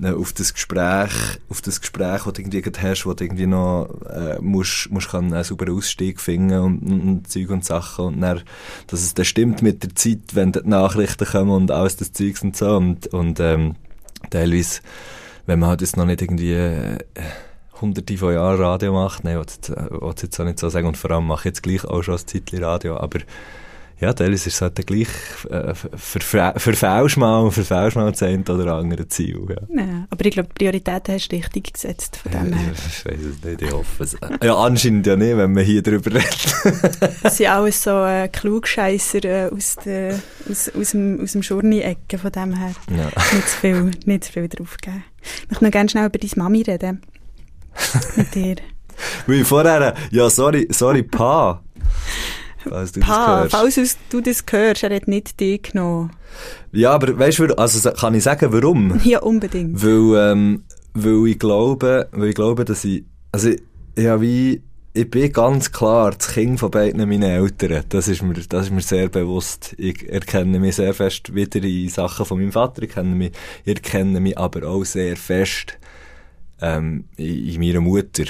äh, auf das Gespräch, auf das Gespräch, das du irgendwie gerade hast, wo du irgendwie noch, äh, musst, musst kann einen sauberen Ausstieg finden und, und, und Zeug und Sachen und dann, dass es dann stimmt mit der Zeit, wenn die Nachrichten kommen und alles das Zeugs und so und, und, ähm, teilweise, wenn man halt jetzt noch nicht irgendwie, äh, hunderte von Jahren Radio macht. Nein, ich will es jetzt auch nicht so sagen. Und vor allem mache ich jetzt gleich auch schon ein Zeitchen Radio. Aber ja, teilweise ist es halt gleich, äh, verfälschst mal, verfälschst mal das eine oder andere Ziel. Ja. Ja, aber ich glaube, die Prioritäten hast du richtig gesetzt, von dem her. Ich weiß es nicht, ich hoffe es. Ja, anscheinend ja nicht, wenn man hier drüber redet. Das sind alles so äh, Klugscheisser äh, aus, der, aus, aus dem, aus dem Schurni-Ecke, von dem her. Ja. Nicht zu viel, nicht zu viel drauf geben. Ich möchte noch gerne schnell über deine Mami reden. Mit dir. Weil vorher, ja, sorry, sorry, Pa. Falls du Pa, das hörst. falls du das hörst, er hat nicht dich genommen. Ja, aber weißt du, also kann ich sagen, warum? Ja, unbedingt. Weil, ähm, weil ich glaube, weil ich glaube, dass ich, also, ja, wie, ich bin ganz klar das Kind von beiden meinen Eltern. Das ist mir, das ist mir sehr bewusst. Ich erkenne mich sehr fest wieder in Sachen von meinem Vater. Ich kenne mich, ich erkenne mich aber auch sehr fest, ähm, in, in meiner Mutter.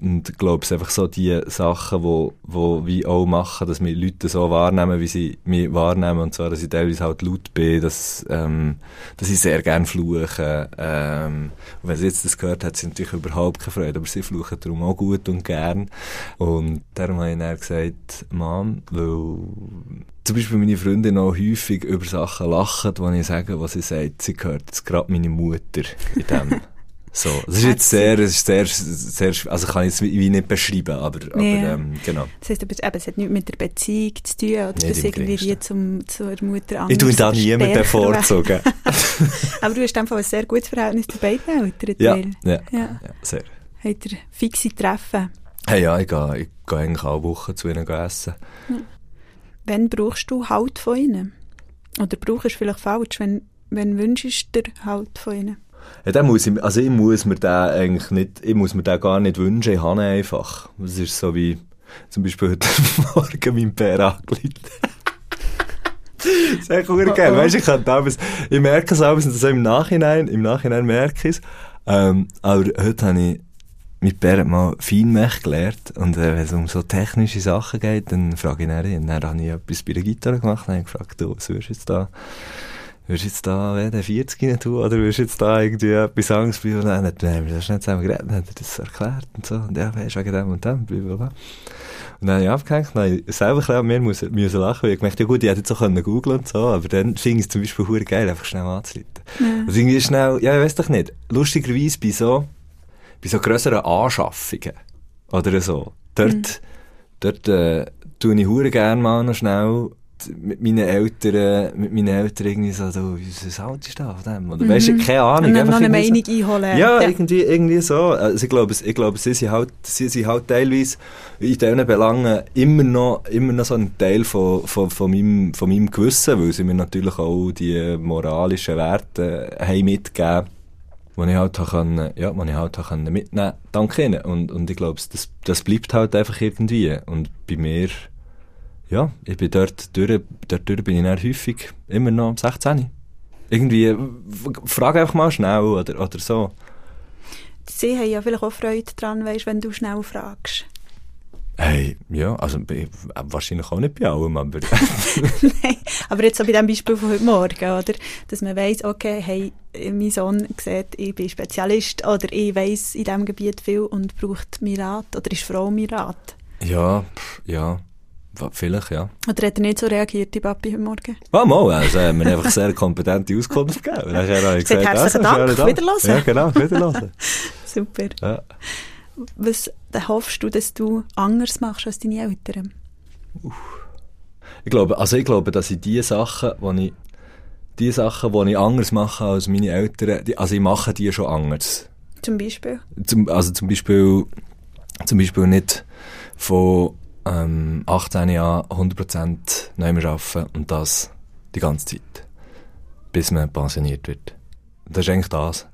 und ich glaube, es sind einfach so die Sachen, wo, wo wie auch machen, dass wir Leute so wahrnehmen, wie sie mich wahrnehmen. Und zwar, dass ich teilweise halt laut bin, dass, ähm, dass ich sehr gerne fluche. Ähm, und wenn sie jetzt das gehört hat, sie natürlich überhaupt keine Freude, aber sie fluchen darum auch gut und gern. Und darum habe ich dann gesagt, Mann, weil zum Beispiel meine Freundin auch häufig über Sachen lachen, wo ich sage, was sie sagt, sie gehört jetzt gerade meine Mutter in dem. So, das ist jetzt sehr, es ist sehr, sehr, also kann ich es wie nicht beschreiben, aber, aber Ja. ähm, genau. Das heisst, aber, eben, es hat nichts mit der Beziehung zu tun, oder Nicht das irgendwie wie zum, zur Mutter Ich tue da anders niemanden werden. Aber du hast einfach ein sehr gutes Verhältnis zu beiden Eltern. ja, ja, ja. ja, sehr. Habt ihr fixe Treffen? Hey, ja, ich gehe, ich gehe eigentlich alle Wochen zu ihnen essen. Wann brauchst du Halt von ihnen? Oder brauchst du vielleicht falsch, wenn, wenn wünschst du dir Halt von ihnen? Ja, dann muss ich, also ich muss mir den eigentlich nicht, ich muss mir den gar nicht wünschen, ich habe ihn einfach. Das ist so wie, zum Beispiel heute Morgen mein Bär angeleitet. Das ist echt geil. Weißt ich kann damals, ich merke es und das im Nachhinein, im Nachhinein merke ich es. Ähm, aber heute habe ich mit Bär mal Feinmech gelernt. Und äh, wenn es um so technische Sachen geht, dann frage ich ihn. Und dann habe ich etwas bei der Gitarre gemacht. Dann habe gefragt, du, was würdest du jetzt da, würdest du jetzt da WD 40 rein tun? Oder würdest du jetzt da irgendwie etwas Angst spielen? Und dann hat er das schnell zusammen geredet, dann hat er das erklärt und so. Und ja, weisst du, wegen dem und dem, blablabla. Und dann habe ich abgehängt, dann habe ich selber ein an mir müssen, müssen lachen, weil ich gemerkt ja gut, ich hätte jetzt auch können googlen und so, aber dann finde ich es zum Beispiel verdammt geil, einfach schnell anzuleiten. Also irgendwie schnell, ja, ich weiss doch nicht, lustigerweise bei so, bei so grösseren Anschaffungen, oder so, dort, dort, äh, tue ich hure gerne mal noch schnell mit meinen Eltern, mit meinen Eltern irgendwie so, du, was Alt ist da von dem? Oder weisst du, keine Ahnung. Und dann noch eine irgendwie so- Meinung einholen. ja, irgendwie, irgendwie so. Also ich glaube, ich glaube, sie sind halt, sie sind halt teilweise in diesen Belangen immer noch, immer noch so ein Teil von, von, von, meinem, von meinem Gewissen, weil sie mir natürlich auch die moralischen Werte haben mitgegeben die ich halt können, ja, die ich halt können mitnehmen dank ihnen. Und, und ich glaube, das, das bleibt halt einfach irgendwie. Und bei mir, ja, ich bin dort durch, dort durch bin ich dann häufig immer noch 16. Irgendwie, f- frag einfach mal schnell oder, oder so. Sie haben ja vielleicht auch Freude daran, weißt, wenn du schnell fragst. Hey, ja, also bei- wahrscheinlich auch nicht bei allem, aber Nein, aber jetzt so bei dem Beispiel von heute Morgen, oder? Dass man weiss, okay, hey, mein Sohn sieht, ich bin Spezialist oder ich weiss in diesem Gebiet viel und braucht meinen Rat oder ist froh um Rat. ja, ja, vielleicht, ja. Oder hat er nicht so reagiert, die Papi heute Morgen? Ah, mal, also haben wir einfach sehr kompetente Auskunft gegeben. Nachher habe ich Gesagt, herzlichen also, Dank, wiederhören. Ja, genau, wiederhören. Super. ja. Was hoffst du, dass du anders machst als deine Eltern? Ich glaube, also ich glaube, dass ich die Sachen, die ich, die Sachen, die ich anders mache als meine Eltern, die, also ich mache die schon anders. Zum Beispiel? Zum, also zum Beispiel, zum Beispiel nicht von ähm, 18 Jahren 100% neu mehr arbeiten und das die ganze Zeit, bis man pensioniert wird. Das ist eigentlich das.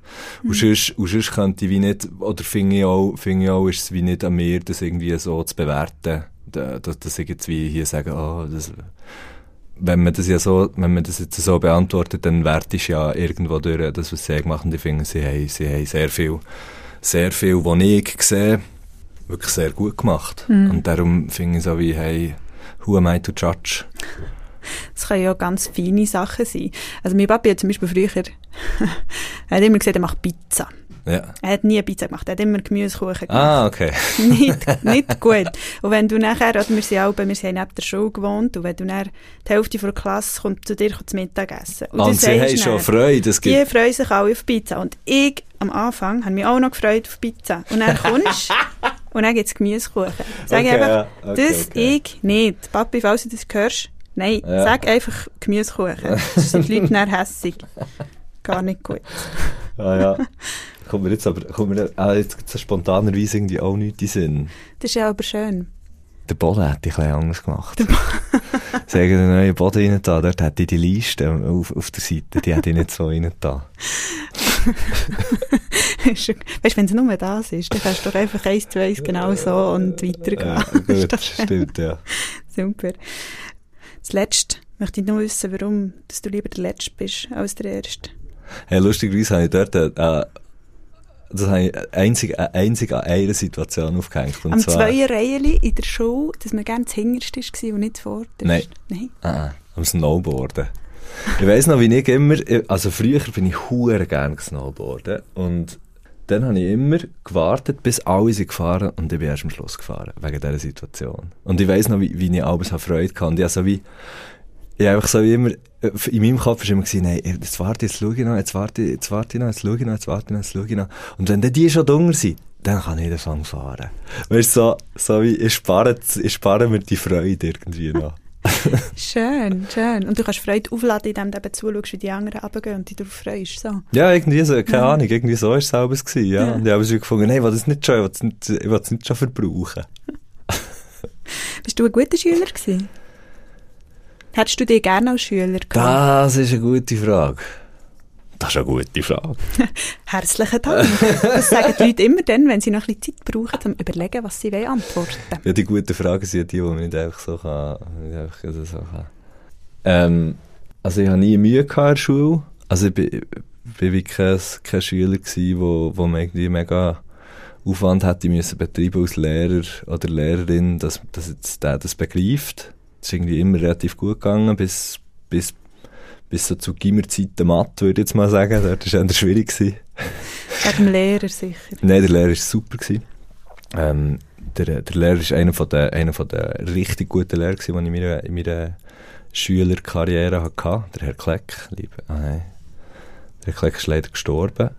Und, sonst, und sonst könnte ich wie nicht, oder finde ich auch, finde ich auch, ist es wie nicht an mir, das irgendwie so zu bewerten, da- dass, dass ich jetzt wie hier sagen, oh, das, wenn man das ja so, wenn man das jetzt so beantwortet, dann werte ich ja irgendwo durch, das, was sie gemacht haben. Ich finde, sie haben, sie haben sehr viel, sehr viel, was ich sehe, wirklich sehr gut gemacht. Und darum finde ich so wie, hey, who am I to judge? Es können ja ganz feine Sachen sein. Also mein Papi hat zum Beispiel früher, er hat immer gesagt, er macht Pizza. Ja. Er hat nie Pizza gemacht, er hat immer Gemüsekuchen gemacht. Ah, okay. nicht, nicht gut. Und wenn du nachher, oder wir sind auch, wir haben neben der Schule gewohnt, und wenn du dann die Hälfte der Klasse kommt zu dir zum Mittagessen. Und, Und sie haben schon Freude, es Die gibt, freuen sich alle auf Pizza. Und ich, am Anfang, habe mich auch noch gefreut auf Pizza. Und dann kommst und dann gibt es Gemüsekuchen. Sag Okay, einfach, ja, okay, das okay. ich nicht. Papi, falls du das hörst, nein, Ja. sag einfach Gemüsekuchen. Sonst sind die Leute dann hässig. Gar nicht gut. ah, ja. Kommt mir jetzt aber, kommt mir, ah, jetzt so spontanerweise irgendwie auch nichts in Sinn. Das ist ja aber schön. Der Boden hätte ich ein bisschen Angst gemacht. Haben einen neuen Boden rein da, dort hätte ich die Liste auf, auf der Seite, die hätte ich nicht so rein da. weißt du, wenn es nur das ist, dann kannst du doch einfach eins zu eins genau so und weitergehen. Das ist gut, stimmt, ja. Super. Zuletzt möchte ich noch wissen, warum dass du lieber der Letzte bist als der Erste. Hey, lustigerweise habe ich dort äh, das habe ich einzig, einzig an einer Situation aufgehängt. Und Am zwar, Zweierreihen in der Schule, dass man gerne das Hinterste war und nicht vor Nein. Nein. Ah, am Snowboarden. Ich weiss noch, wie ich immer, also früher bin ich hure gerne gesnowboarden und dann habe ich immer gewartet, bis alle sind gefahren und ich bin erst am Schluss gefahren, wegen dieser Situation. Und ich weiss noch, wie, wie ich alles Freude hatte. Und ich habe so wie, ich habe einfach so wie immer, in meinem Kopf war immer nein, jetzt warte, jetzt schaue ich noch, jetzt warte, jetzt warte ich noch, jetzt schaue ich noch, jetzt warte ich noch, jetzt schaue ich noch. Und wenn dann die schon dunger sind, dann kann ich davon fahren. Weißt du, so, so wie, ich spare, ich spare mir die Freude irgendwie noch. Schön, schön. Und du kannst Freude aufladen, indem du eben zuschaust, wie die anderen runtergehen und dich darauf freust. So. Ja, irgendwie so, keine Ja. Ahnung, irgendwie so ist es selber gewesen, ja. Ja. Und ich habe so gefunden, nein, ich will das nicht schon, ich will es nicht, ich will es nicht schon verbrauchen. Bist du ein guter Schüler gewesen? Hättest du dich gerne als Schüler gehabt? Das ist eine gute Frage. Das ist eine gute Frage. Herzlichen Dank. Das sagen die Leute immer dann, wenn sie noch ein bisschen Zeit brauchen, um zu überlegen, was sie wollen antworten Ja, die guten Fragen sind die, die man nicht einfach so kann, nicht einfach so kann. Ähm, also ich habe nie Mühe gehabt in der Schule. Also ich bin, bin wie kein, kein Schüler gewesen, wo, wo man irgendwie mega Aufwand hätte müssen betreiben als Lehrer oder Lehrerin, dass, dass jetzt der das begreift. Ist irgendwie immer relativ gut gegangen, bis, bis, bis so zu Gimmerzeiten Mathe, würde ich jetzt mal sagen. Dort war es schwierig. Gewesen. Dem Lehrer sicher. Nein, der Lehrer war super. Gewesen. Ähm, der, der Lehrer war einer von der, einer von der richtig guten Lehrer, die ich in meiner, in meiner Schülerkarriere hatte. Der Herr Kleck. Liebe, ah, nein. Der Herr Kleck ist leider gestorben.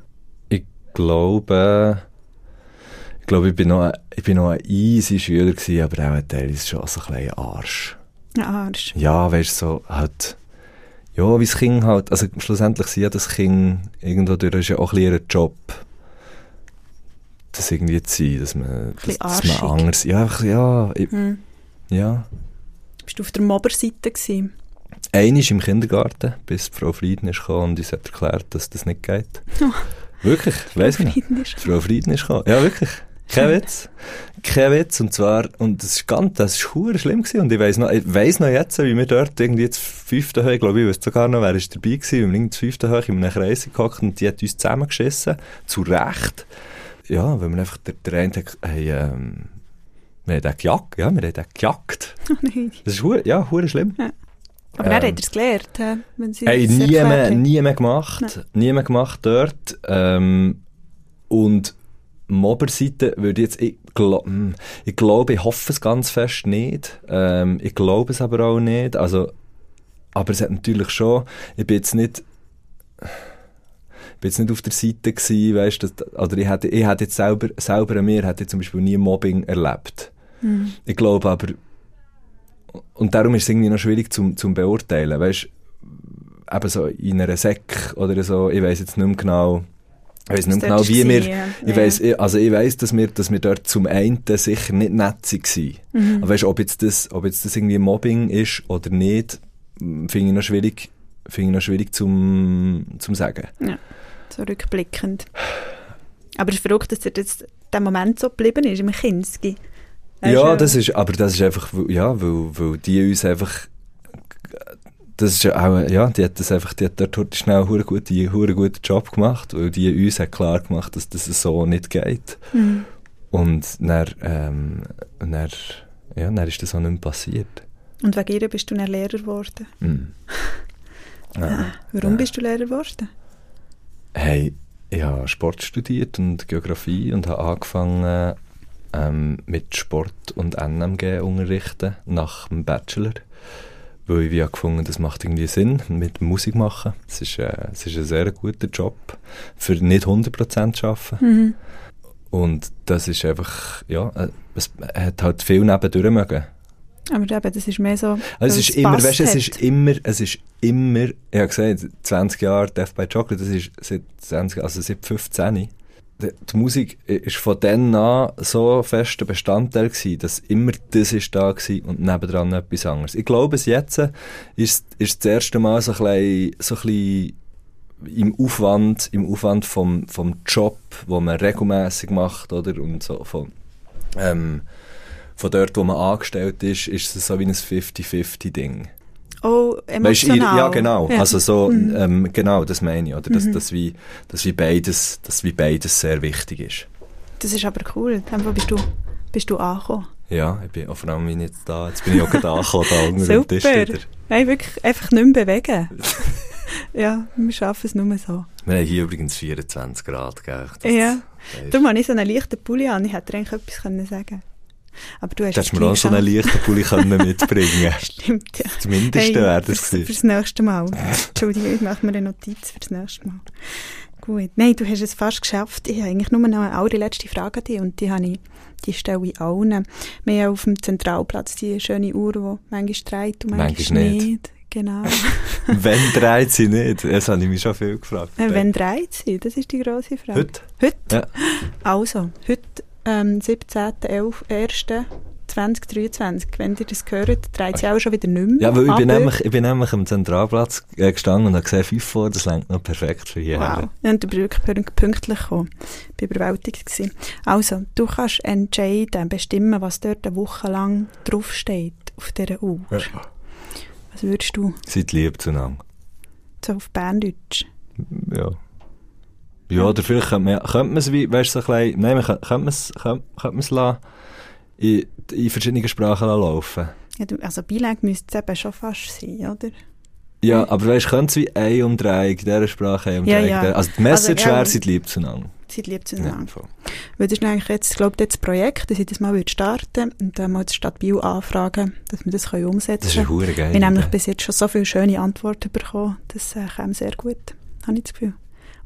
Ich glaube, ich glaube, ich bin noch, ein- ich bin noch ein easy Schüler gewesen, aber auch ein Teil ist schon so ein bisschen Arsch. Ja, Arsch. Ja, weißt du, so halt, ja, wie das Kind halt, also schlussendlich sieht ja das Kind irgendwo durch, ist ja auch ein bisschen ihr Job, das irgendwie zu sein, dass man, dass, dass man anders, ja, ja, ich, Hm. ja. Bist du auf der Mobberseite gewesen? Einer ist im Kindergarten, bis Frau Frieden ist gekommen und uns hat erklärt, dass das nicht geht. Oh. Wirklich. Frieden ist- Frau Frieden ist gekommen. Ja, wirklich. Kein Witz. Kein Witz. Und zwar, und das ist ganz, das ist hure schlimm gewesen. Und ich weiss noch, ich weiss noch jetzt, wie wir dort irgendwie jetzt fünfte Höhe, glaube, ich weiss sogar noch, wer ist dabei gewesen, wir irgendwie fünfte Höhe in einem Kreis gehockt und die hat uns zusammengeschissen. Zu Recht. Ja, weil wir einfach, der, der eine hat, hey, ähm, wir haben den gejagt, ja, wir haben den gejagt. Oh nein. Das ist hure, ja, hure schlimm. Aber dann Ähm, hat er es gelernt, wenn sie Hey, nie mehr, nie mehr gemacht. Nie mehr gemacht dort. Ähm, und Mobberseite würde ich jetzt, ich, gla hm, ich glaube, ich hoffe es ganz fest nicht. Ähm, ich glaube es aber auch nicht. Also, aber es hat natürlich schon, ich bin jetzt nicht, ich bin jetzt nicht auf der Seite gewesen, weißt du, oder ich hätte, ich hätte jetzt selber, selber an mir, hätte zum Beispiel nie Mobbing erlebt. Hm. Ich glaube aber, und darum ist es irgendwie noch schwierig zum, zum beurteilen, weißt eben so in einer Sek oder so, ich weiß jetzt nicht mehr genau, ich weiß nicht genau, wie wir, ja. ich weiss, ich- also ich weiss, dass wir, dass wir dort zum einen sicher nicht nett waren. Mhm. Aber weißt, ob jetzt das, ob jetzt das irgendwie Mobbing ist oder nicht, m, finde ich noch schwierig, finde ich noch schwierig zum, zum sagen. So rückblickend. Aber es ist verrückt, dass er jetzt der Moment so geblieben ist, im Kinski. Ja, du? das ist, aber das ist einfach, ja, weil, weil die uns einfach, das ist ja auch, ja, die hat das einfach, die hat dort schnell einen guten, einen guten Job gemacht, weil die uns hat klar gemacht, dass das so nicht geht. Mhm. Und dann, ähm, dann, ja, dann ist das auch nicht mehr passiert. Und wegen ihr bist du dann Lehrer geworden. Hm. Ja. Warum Ja. bist du Lehrer geworden? Hey, ich habe Sport studiert und Geografie und habe angefangen ähm, mit Sport und NMG unterrichten nach dem Bachelor. Weil ich auch gefunden das macht irgendwie Sinn, mit Musik machen. Es ist, äh, es ist ein sehr guter Job, für nicht 100% zu arbeiten. Mhm. Und das ist einfach, ja, äh, es hat halt viel nebendurch mögen. Aber eben, das ist mehr so. Also es ist immer, weißt, es ist immer, es ist immer, ich habe gesagt, 20 Jahre Death by Chocolate, das ist seit 20, also seit 15. Die, Musik ist von dann an so fester Bestandteil gewesen, dass immer das ist da gewesen und nebendran etwas anderes. Ich glaube, es jetzt ist, ist das erste Mal so ein bisschen, so ein bisschen im Aufwand, im Aufwand vom, vom Job, wo man regelmäßig macht, oder, und so, von, ähm, von dort, wo man angestellt ist, ist es so wie ein 50-50-Ding. Oh, Weißt, ihr- emotional. ja, genau. Ja. Also so, Mhm. ähm, genau, das meine ich, oder? Dass, dass, wie, dass, wie beides, dass wie beides sehr wichtig ist. Das ist aber cool. Dann bist du, bist du angekommen. Ja, ich bin auch vor allem bin ich jetzt da. Jetzt bin ich auch gerade angekommen, da unter dem Tisch wieder. Nein, wirklich einfach nicht mehr bewegen. ja, wir schaffen es nur so. Wir haben hier übrigens 24 Grad, gell? Das- Ja. Darum habe ich so einen leichten Pulli an. Ich hätte eigentlich etwas können sagen Aber du hast es mir auch so einen leichten Pulli können mitbringen Stimmt, ja. Das Mindeste wäre das fürs, gewesen. fürs nächste Mal. Entschuldigung, ich mache mir eine Notiz fürs nächste Mal. Gut. Nein, du hast es fast geschafft. Ich habe eigentlich nur noch eine allerletzte Frage an dich und die habe ich, die stelle ich allen. Wir haben auf dem Zentralplatz die schöne Uhr, die manchmal dreht und manchmal, Manchmal nicht. nicht. Genau. Wenn dreht sie nicht? Das habe ich mich schon viel gefragt. Äh, Wann dreht sie? Das ist die grosse Frage. Heute? Heute? Ja. Also, heute, ähm, 17.11.2023, wenn ihr das hört, dreht sie auch schon wieder nicht mehr. Ja, weil ich bin, aber- nämlich, ich bin nämlich am Zentralplatz äh, gestanden und habe gesehen, 5 vor, das längt noch perfekt für hierher. Wow. Ja, und du bist wirklich pünkt- pünktlich gekommen. Ich war überwältigt. Gewesen. Also, du kannst entscheiden, bestimmen, was dort eine Woche lang draufsteht auf dieser Uhr. Ja. Was würdest du Seid lieb zueinander. so auf Berndeutsch? Ja. Ja, oder vielleicht könnte man, könnte man es wie, weißt du, so ein bisschen, nein, man könnte, könnte man es, könnte, könnte man es lassen, in, in verschiedenen Sprachen laufen. Ja, du, also Beileg müsste es eben schon fast sein, oder? Ja, aber weißt du, könnte es wie eine Umdrehung, dieser Sprache eine Ja, Umdrehung. ja. der- Also die Message Also, ja. wäre, seid lieb zueinander. Seid lieb Ja, zueinander. voll. Weil das ist eigentlich jetzt, glaube ich, das Projekt, dass ich das mal würde starten und dann mal die Stadt Biel anfragen, dass wir das können umsetzen Das ist eine geil. Wir haben nämlich bis jetzt schon so viele schöne Antworten bekommen, das äh, käme sehr gut, habe ich das Gefühl.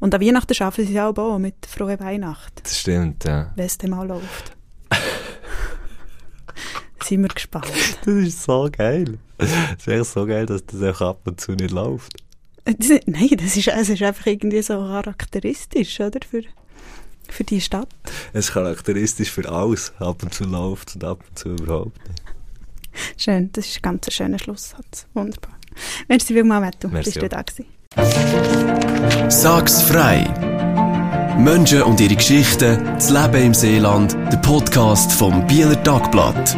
Und an Weihnachten schaffen sie es auch, auch mit Frohe Weihnacht, Das stimmt, ja. wenn es dann mal läuft. Sind wir gespannt. Das ist so geil. Das ist echt so geil, dass das auch ab und zu nicht läuft. Das- Nein, das ist, es ist einfach irgendwie so charakteristisch, oder? Für, für die Stadt. Es ist charakteristisch für alles. Ab und zu läuft und ab und zu überhaupt nicht. Schön, das ist ein ganz schöner Schlusssatz. Wunderbar. Merci vielmals, Mattu. Merci Bist du da gewesen. Sag's frei! Menschen und ihre Geschichten, das Leben im Seeland, der Podcast vom Bieler Tagblatt.